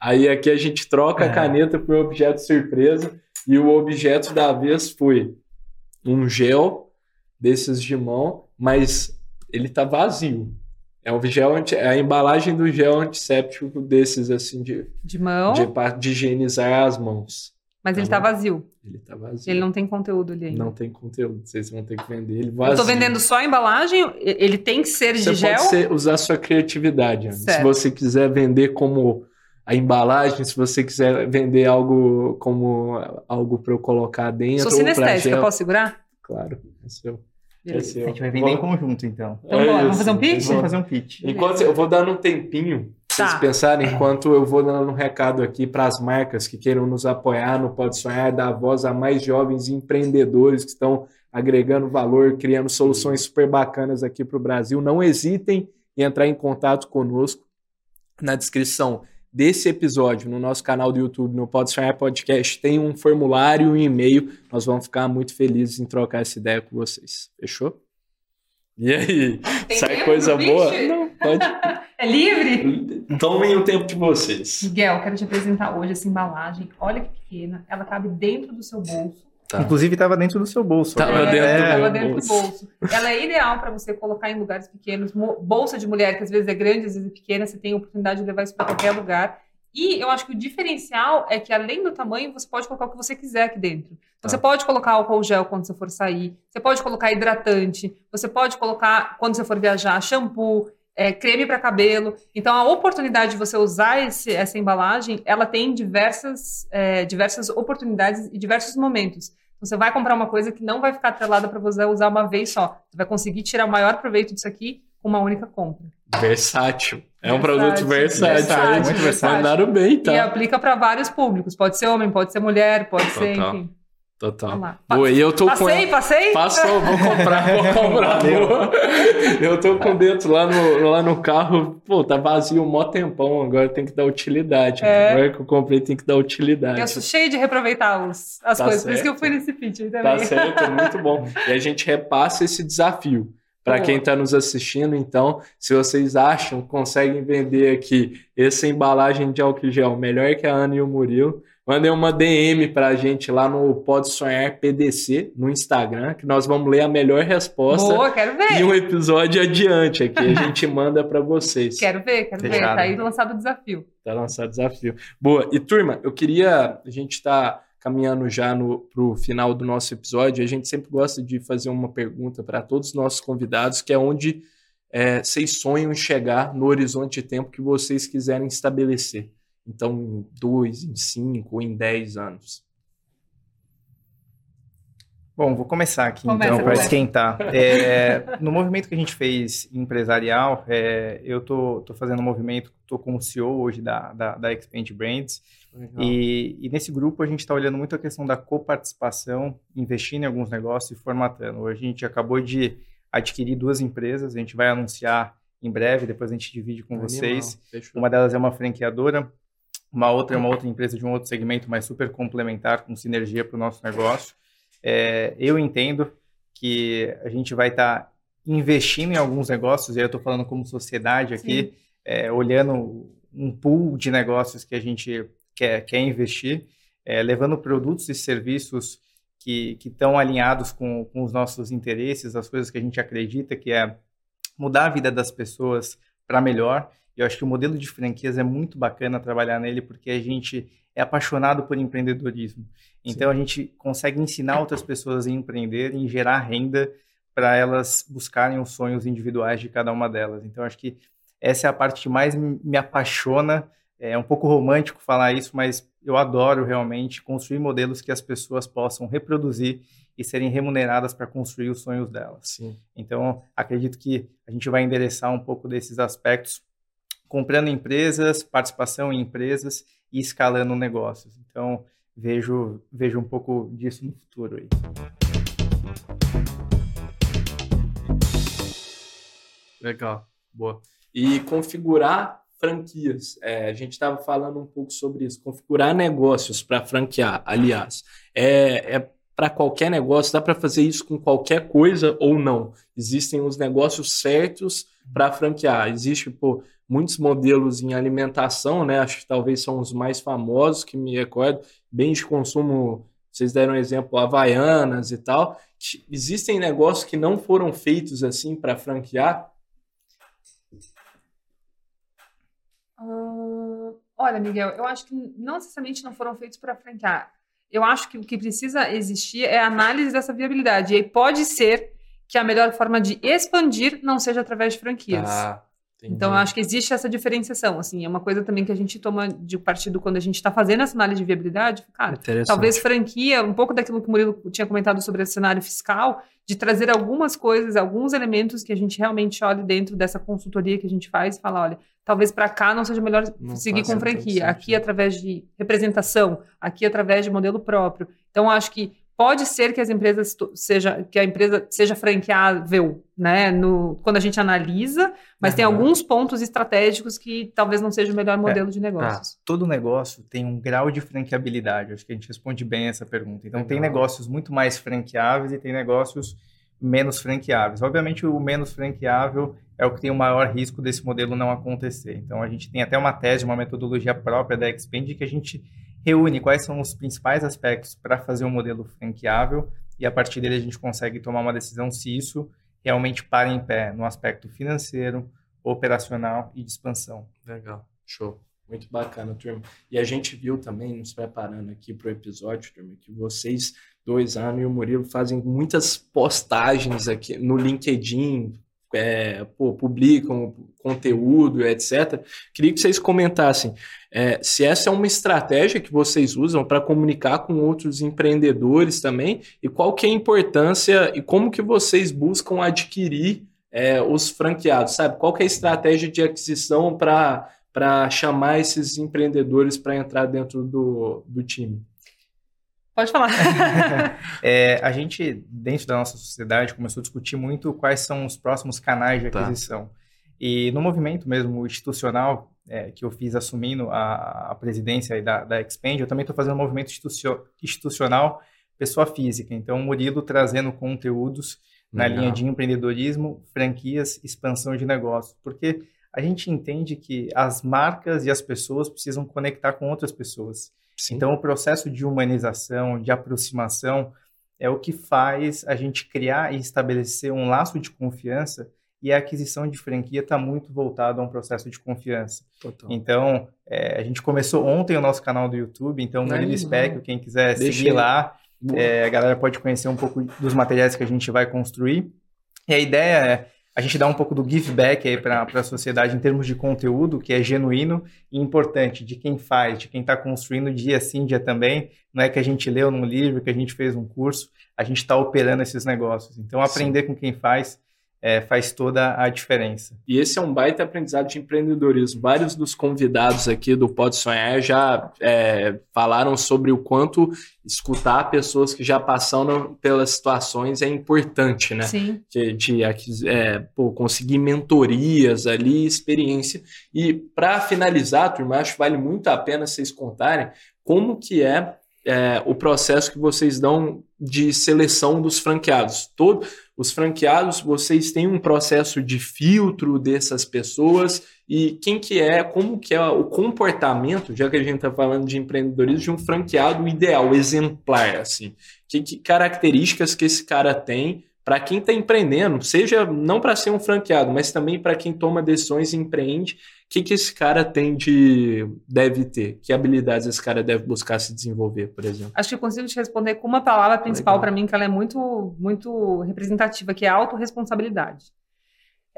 Aí aqui a gente troca a é. caneta por objeto surpresa e o objeto da vez foi um gel desses de mão, mas ele tá vazio. É um gel anti, é a embalagem do gel antisséptico desses assim de de mão, de, de higienizar as mãos. Mas tá ele tá vazio. Ele tá vazio. Ele não tem conteúdo ali ainda. Não tem conteúdo. Vocês vão ter que vender ele vazio. Eu tô vendendo só a embalagem? Ele tem que ser você de gel? Você pode usar sua criatividade. Se você quiser vender como a embalagem, se você quiser vender algo como algo para eu colocar dentro. Sou sinestésica, posso segurar? Claro, é seu. É seu. A gente vai vender em conjunto, então. Então, é vamos fazer um pitch? Vamos fazer um pitch. Enquanto eu vou dando um tempinho vocês tá. pensarem, enquanto eu vou dando um recado aqui para as marcas que queiram nos apoiar no Pode Sonhar, dar voz a mais jovens empreendedores que estão agregando valor, criando soluções super bacanas aqui para o Brasil. Não hesitem em entrar em contato conosco na descrição desse episódio no nosso canal do YouTube, no Pode Sonhar Podcast, tem um formulário e um e-mail. Nós vamos ficar muito felizes em trocar essa ideia com vocês. Fechou? E aí? Tem sai coisa boa? Não, pode. é livre? Tomem o tempo de vocês. Miguel, quero te apresentar hoje essa embalagem. Olha que pequena. Ela cabe dentro do seu bolso. Tá. Inclusive estava dentro do seu bolso. Tava é, dentro, é, do, dentro bolso. do bolso. Ela é ideal para você colocar em lugares pequenos. Bolsa de mulher, que às vezes é grande, às vezes é pequena. Você tem a oportunidade de levar isso para qualquer lugar. E eu acho que o diferencial é que, além do tamanho, você pode colocar o que você quiser aqui dentro. Então, tá. você pode colocar álcool gel quando você for sair, você pode colocar hidratante, você pode colocar, quando você for viajar, shampoo, é, creme para cabelo. Então, a oportunidade de você usar esse, essa embalagem, ela tem diversas, é, diversas oportunidades e diversos momentos. Então, você vai comprar uma coisa que não vai ficar atrelada para você usar uma vez só. Você vai conseguir tirar o maior proveito disso aqui com uma única compra. Versátil. É um produto versátil. versátil muito versátil. Mandaram bem, tá? E aplica para vários públicos. Pode ser homem, pode ser mulher, pode Total. ser, enfim. Total. Boa, eu tô passei, com... passei? Passou, vou comprar, vou comprar. eu tô com dentro lá no, lá no carro, pô, tá vazio um mó tempão, agora tem que dar utilidade. É. Agora que eu comprei tem que dar utilidade. Eu sou cheio de reaproveitar os, as tá coisas, certo. por isso que eu fui nesse pitch também. Tá certo, muito bom. E a gente repassa esse desafio. Para quem está nos assistindo, então, se vocês acham, conseguem vender aqui essa embalagem de álcool gel melhor que a Ana e o Murilo, mandem uma DM para a gente lá no Pode Sonhar PDC no Instagram, que nós vamos ler a melhor resposta. Boa, quero ver. E um episódio adiante aqui, a gente manda para vocês. Quero ver, quero Fechado. ver. Tá aí lançado o desafio. Tá lançado o desafio. Boa. E turma, eu queria, a gente está caminhando já para o final do nosso episódio, a gente sempre gosta de fazer uma pergunta para todos os nossos convidados, que é onde é, vocês sonham em chegar no horizonte de tempo que vocês quiserem estabelecer. Então, em dois, em cinco ou em dez anos. Bom, vou começar aqui Começa, então para esquentar. É, no movimento que a gente fez empresarial, é, eu tô, tô fazendo um movimento, estou como CEO hoje da, da, da Expand Brands, e, e, nesse grupo a gente está olhando muito a questão da coparticipação, investindo em alguns negócios e formatando. Hoje a gente acabou de adquirir duas empresas, a gente vai anunciar em breve, depois a gente divide com Animal. vocês. Fechou. Uma delas é uma franqueadora, uma outra é uma outra empresa de um outro segmento, mas super complementar, com sinergia para o nosso negócio. É, eu entendo que a gente vai estar tá investindo em alguns negócios, e eu estou falando como sociedade aqui, é, olhando um pool de negócios que a gente quer, quer investir, é, levando produtos e serviços que estão alinhados com, com os nossos interesses, as coisas que a gente acredita, que é mudar a vida das pessoas para melhor. E eu acho que o modelo de franquias é muito bacana trabalhar nele, porque a gente é apaixonado por empreendedorismo. Então, Sim. a gente consegue ensinar outras pessoas a empreender e gerar renda para elas buscarem os sonhos individuais de cada uma delas. Então, acho que essa é a parte que mais me apaixona. É um pouco romântico falar isso, mas eu adoro realmente construir modelos que as pessoas possam reproduzir e serem remuneradas para construir os sonhos delas. Sim. Então, acredito que a gente vai endereçar um pouco desses aspectos, comprando empresas, participação em empresas e escalando negócios. Então, vejo, vejo um pouco disso no futuro aí. Legal, boa. E configurar franquias. É, a gente estava falando um pouco sobre isso. Configurar negócios para franquear, aliás, é, é para qualquer negócio, dá para fazer isso com qualquer coisa ou não. Existem os negócios certos para franquear. Existem muitos modelos em alimentação, né? Acho que talvez são os mais famosos que me recordo. Bens de consumo, vocês deram um exemplo, Havaianas e tal. Existem negócios que não foram feitos assim para franquear. Uh, olha, Miguel, eu acho que não necessariamente não foram feitos para franquear eu acho que o que precisa existir é a análise dessa viabilidade. E aí pode ser que a melhor forma de expandir não seja através de franquias. Ah, então, eu acho que existe essa diferenciação. Assim, é uma coisa também que a gente toma de partido quando a gente está fazendo essa análise de viabilidade. Cara, talvez franquia, um pouco daquilo que o Murilo tinha comentado sobre o cenário fiscal, de trazer algumas coisas, alguns elementos que a gente realmente olhe dentro dessa consultoria que a gente faz e fala, olha, talvez para cá não seja melhor não seguir com franquia, aqui através de representação, aqui através de modelo próprio. Então, acho que pode ser que as empresas seja que a empresa seja franqueável, né, no, quando a gente analisa, mas uhum. tem alguns pontos estratégicos que talvez não seja o melhor modelo é, de negócios. Tá. Todo negócio tem um grau de franqueabilidade. Acho que a gente responde bem essa pergunta. Então Legal. tem negócios muito mais franqueáveis e tem negócios menos franqueáveis. Obviamente o menos franqueável é o que tem o maior risco desse modelo não acontecer. Então a gente tem até uma tese, uma metodologia própria da Expand que a gente reúne quais são os principais aspectos para fazer um modelo franqueável e a partir dele a gente consegue tomar uma decisão se isso realmente para em pé no aspecto financeiro, operacional e de expansão. Legal, show. Muito bacana, turma. E a gente viu também, nos preparando aqui para o episódio, turma, que vocês dois, Ana e o Murilo, fazem muitas postagens aqui no LinkedIn, é, pô, publicam conteúdo, etc. Queria que vocês comentassem é, se essa é uma estratégia que vocês usam para comunicar com outros empreendedores também e qual que é a importância e como que vocês buscam adquirir é, os franqueados, sabe? Qual que é a estratégia de aquisição para chamar esses empreendedores para entrar dentro do, do time? Pode falar. é, a gente, dentro da nossa sociedade, começou a discutir muito quais são os próximos canais de tá. aquisição. Tá. E no movimento mesmo institucional é, que eu fiz assumindo a, a presidência da, da Expand, eu também estou fazendo um movimento institucional pessoa física. Então, o Murilo trazendo conteúdos na linha de empreendedorismo, franquias, expansão de negócios. Porque a gente entende que as marcas e as pessoas precisam conectar com outras pessoas. Sim. Então, o processo de humanização, de aproximação, é o que faz a gente criar e estabelecer um laço de confiança e a aquisição de franquia está muito voltada a um processo de confiança. Total. Então, é, a gente começou ontem o nosso canal do YouTube, então, Murilo Spec, quem quiser Deixa seguir lá, é, a galera pode conhecer um pouco dos materiais que a gente vai construir. E a ideia é a gente dá um pouco do give back aí para a sociedade em termos de conteúdo, que é genuíno e importante, de quem faz, de quem está construindo dia sim, dia também. Não é que a gente leu num livro, que a gente fez um curso, a gente está operando esses negócios. Então, aprender sim. com quem faz é, faz toda a diferença. E esse é um baita aprendizado de empreendedorismo. Vários dos convidados aqui do Pode Sonhar já é, falaram sobre o quanto escutar pessoas que já passaram pelas situações é importante, né? Sim. De, de é, pô, conseguir mentorias ali, experiência. E para finalizar, turma, acho que vale muito a pena vocês contarem como que é é, o processo que vocês dão de seleção dos franqueados. Todo, os franqueados, vocês têm um processo de filtro dessas pessoas e quem que é, como que é o comportamento, já que a gente está falando de empreendedorismo, de um franqueado ideal, exemplar, assim. Que, que características que esse cara tem para quem está empreendendo, seja não para ser um franqueado, mas também para quem toma decisões e empreende, que, que esse cara tem de. deve ter? Que habilidades esse cara deve buscar se desenvolver, por exemplo? Acho que eu consigo te responder com uma palavra principal para mim, que ela é muito, muito representativa, que é autorresponsabilidade.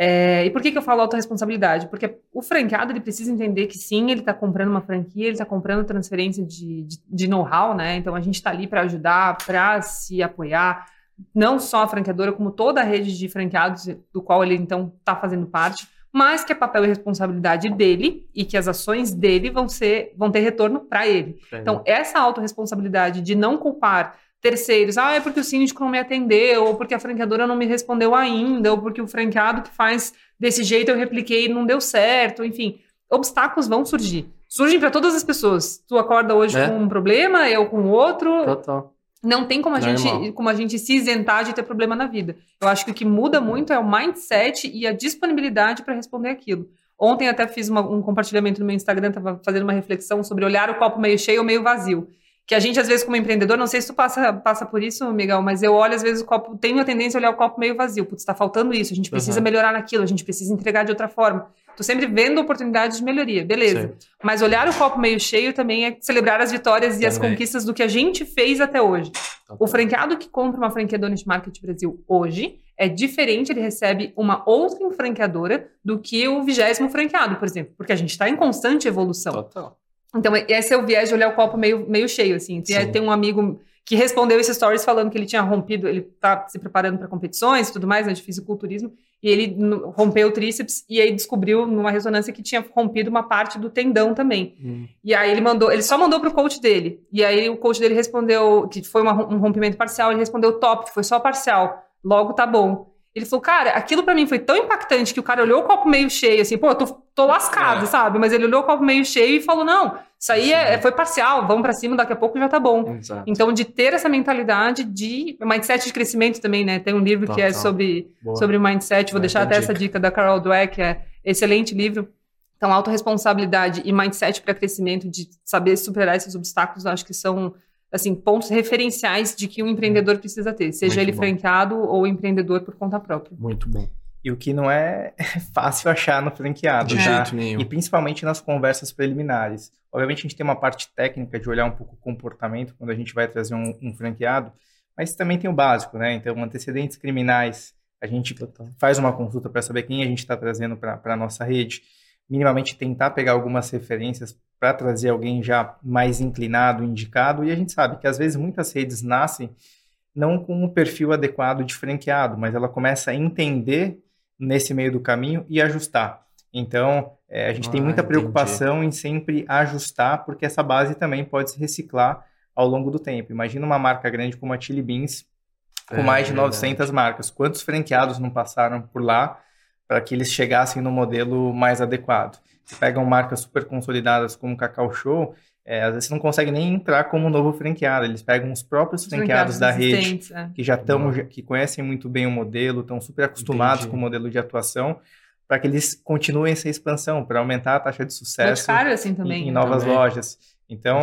É, e por que, que eu falo autorresponsabilidade? Porque o franqueado ele precisa entender que sim, ele está comprando uma franquia, ele está comprando transferência de, de, de know-how, né? Então a gente está ali para ajudar, para se apoiar, não só a franqueadora, como toda a rede de franqueados do qual ele então está fazendo parte mas que é papel e responsabilidade dele e que as ações dele vão ser vão ter retorno para ele. Entendi. Então, essa autorresponsabilidade de não culpar terceiros, ah, é porque o síndico não me atendeu, ou porque a franqueadora não me respondeu ainda, ou porque o franqueado que faz desse jeito eu repliquei e não deu certo, enfim, obstáculos vão surgir. Surgem para todas as pessoas. Tu acorda hoje é. com um problema, eu com outro. Total. Não tem como a, gente, como a gente se isentar de ter problema na vida. Eu acho que o que muda muito é o mindset e a disponibilidade para responder aquilo. Ontem até fiz uma, um compartilhamento no meu Instagram, estava fazendo uma reflexão sobre olhar o copo meio cheio ou meio vazio que a gente, às vezes, como empreendedor, não sei se tu passa, passa por isso, Miguel, mas eu olho, às vezes, o copo, tenho a tendência a olhar o copo meio vazio. Putz, está faltando isso, a gente precisa uhum. melhorar naquilo, a gente precisa entregar de outra forma. Tô sempre vendo oportunidades de melhoria, beleza. Certo. Mas olhar o copo meio cheio também é celebrar as vitórias também. e as conquistas do que a gente fez até hoje. O franqueado que compra uma franquia Donut Market Brasil hoje é diferente, ele recebe uma outra franqueadora do que o vigésimo franqueado, por exemplo, porque a gente está em constante evolução. Total. Então, esse é o viés de olhar o copo meio, meio cheio, assim. Tem, tem um amigo que respondeu esse stories falando que ele tinha rompido, ele tá se preparando para competições e tudo mais, né, de fisiculturismo, e ele rompeu o tríceps e aí descobriu numa ressonância que tinha rompido uma parte do tendão também. Hum. E aí ele mandou, ele só mandou pro coach dele. E aí o coach dele respondeu que foi uma, um rompimento parcial, ele respondeu top, foi só parcial. Logo tá bom. Ele falou, cara, aquilo para mim foi tão impactante que o cara olhou o copo meio cheio, assim, pô, eu tô, tô lascado, é. sabe? Mas ele olhou o copo meio cheio e falou, não, isso aí é, foi parcial, vamos para cima, daqui a pouco já tá bom. Exato. Então, de ter essa mentalidade de mindset de crescimento também, né? Tem um livro Total. que é sobre, sobre mindset, vou deixar até dica. essa dica da Carol Dweck, é excelente livro. Então, autorresponsabilidade e mindset para crescimento, de saber superar esses obstáculos, acho que são assim, pontos referenciais de que um empreendedor precisa ter, seja Muito ele bom. franqueado ou empreendedor por conta própria. Muito bom. E o que não é fácil achar no franqueado. De tá? jeito nenhum. E principalmente nas conversas preliminares. Obviamente a gente tem uma parte técnica de olhar um pouco o comportamento quando a gente vai trazer um, um franqueado, mas também tem o básico, né? Então, antecedentes criminais, a gente faz uma consulta para saber quem a gente está trazendo para a nossa rede minimamente tentar pegar algumas referências para trazer alguém já mais inclinado, indicado, e a gente sabe que às vezes muitas redes nascem não com o perfil adequado de franqueado, mas ela começa a entender nesse meio do caminho e ajustar. Então, é, a gente ah, tem muita preocupação entendi. em sempre ajustar, porque essa base também pode se reciclar ao longo do tempo. Imagina uma marca grande como a Chili Beans, com é, mais de 900 é marcas. Quantos franqueados não passaram por lá para que eles chegassem no modelo mais adequado. Você pegam marcas super consolidadas como Cacau Show, é, às vezes você não consegue nem entrar como novo franqueado. Eles pegam os próprios os franqueados da rede é. que já estão, que conhecem muito bem o modelo, estão super acostumados Entendi. com o modelo de atuação, para que eles continuem essa expansão, para aumentar a taxa de sucesso caro, assim, também, em, em novas também. lojas. Então,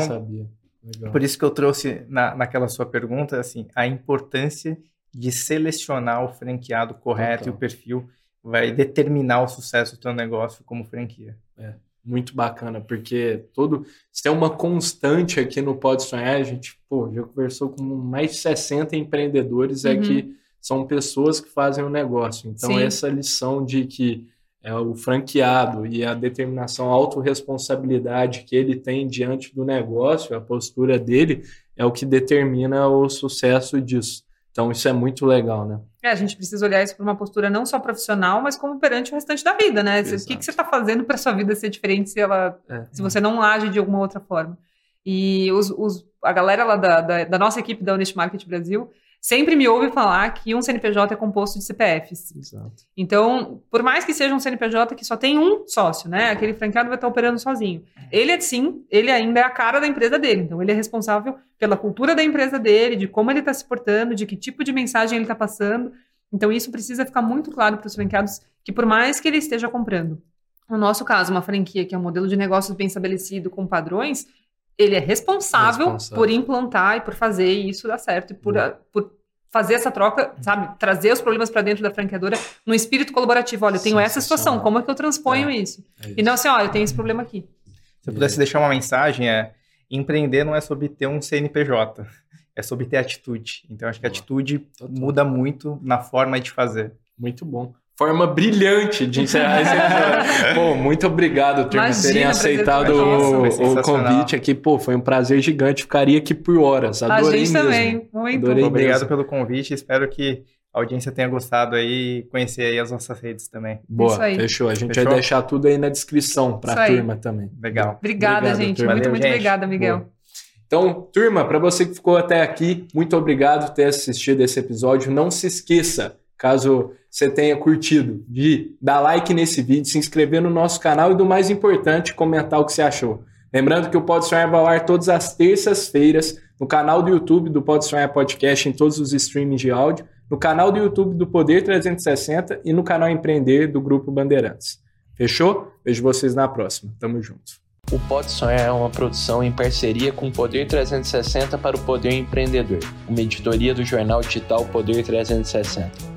por isso que eu trouxe na, naquela sua pergunta assim a importância de selecionar o franqueado correto Total. e o perfil vai determinar o sucesso do teu negócio como franquia. É, muito bacana, porque todo se tem uma constante aqui no Pode Sonhar, a gente pô, já conversou com mais de 60 empreendedores, uhum. é que são pessoas que fazem o negócio. Então, Sim. essa lição de que é o franqueado e a determinação, a autorresponsabilidade que ele tem diante do negócio, a postura dele, é o que determina o sucesso disso. Então, isso é muito legal, né? É, a gente precisa olhar isso por uma postura não só profissional, mas como perante o restante da vida, né? Exato. O que, que você está fazendo para sua vida ser diferente se, ela, é. se você não age de alguma outra forma? E os, os, a galera lá da, da, da, nossa equipe da Honest Market Brasil, sempre me ouve falar que um CNPJ é composto de CPFs. Exato. Então, por mais que seja um CNPJ que só tem um sócio, né? Aquele franqueado vai estar operando sozinho. Ele é sim, ele ainda é a cara da empresa dele. Então, ele é responsável pela cultura da empresa dele, de como ele está se portando, de que tipo de mensagem ele está passando. Então, isso precisa ficar muito claro para os franqueados que, por mais que ele esteja comprando, no nosso caso, uma franquia que é um modelo de negócios bem estabelecido com padrões, ele é responsável, responsável, por implantar e por fazer isso dar certo, e por, por fazer essa troca, sabe? Trazer os problemas para dentro da franqueadora no espírito colaborativo. Olha, eu tenho essa situação, como é que eu transponho é, isso? É isso? E não assim, olha, eu tenho esse problema aqui. Se eu pudesse deixar uma mensagem, é empreender não é sobre ter um CNPJ, é sobre ter atitude. Então, acho que a atitude Total. muda muito na forma de fazer. Muito bom forma brilhante de encerrar esse episódio. Pô, muito obrigado, turma, por terem aceitado o, o, convite aqui. Pô, foi um prazer gigante. Ficaria aqui por horas. Adorei a gente mesmo. também. Muito. Adorei obrigado mesmo. pelo convite. Espero que a audiência tenha gostado aí e conhecer aí as nossas redes também. Boa, fechou. A gente fechou? vai deixar tudo aí na descrição para a turma também. Legal. Obrigada, obrigado, gente. Turma. Muito, Valeu, muito gente. obrigada, Miguel. Boa. Então, turma, para você que ficou até aqui, muito obrigado por ter assistido esse episódio. Não se esqueça, caso você tenha curtido, de dar like nesse vídeo, se inscrever no nosso canal e, do mais importante, comentar o que você achou. Lembrando que o Pode Sonhar vai ao ar todas as terças-feiras no canal do YouTube do Pode Sonhar Podcast, em todos os streamings de áudio, no canal do YouTube do Poder 360 e no canal Empreender do Grupo Bandeirantes. Fechou? Vejo vocês na próxima. Tamo junto. O Pode Sonhar é uma produção em parceria com o Poder 360 para o Poder Empreendedor, uma editoria do jornal digital Poder 360.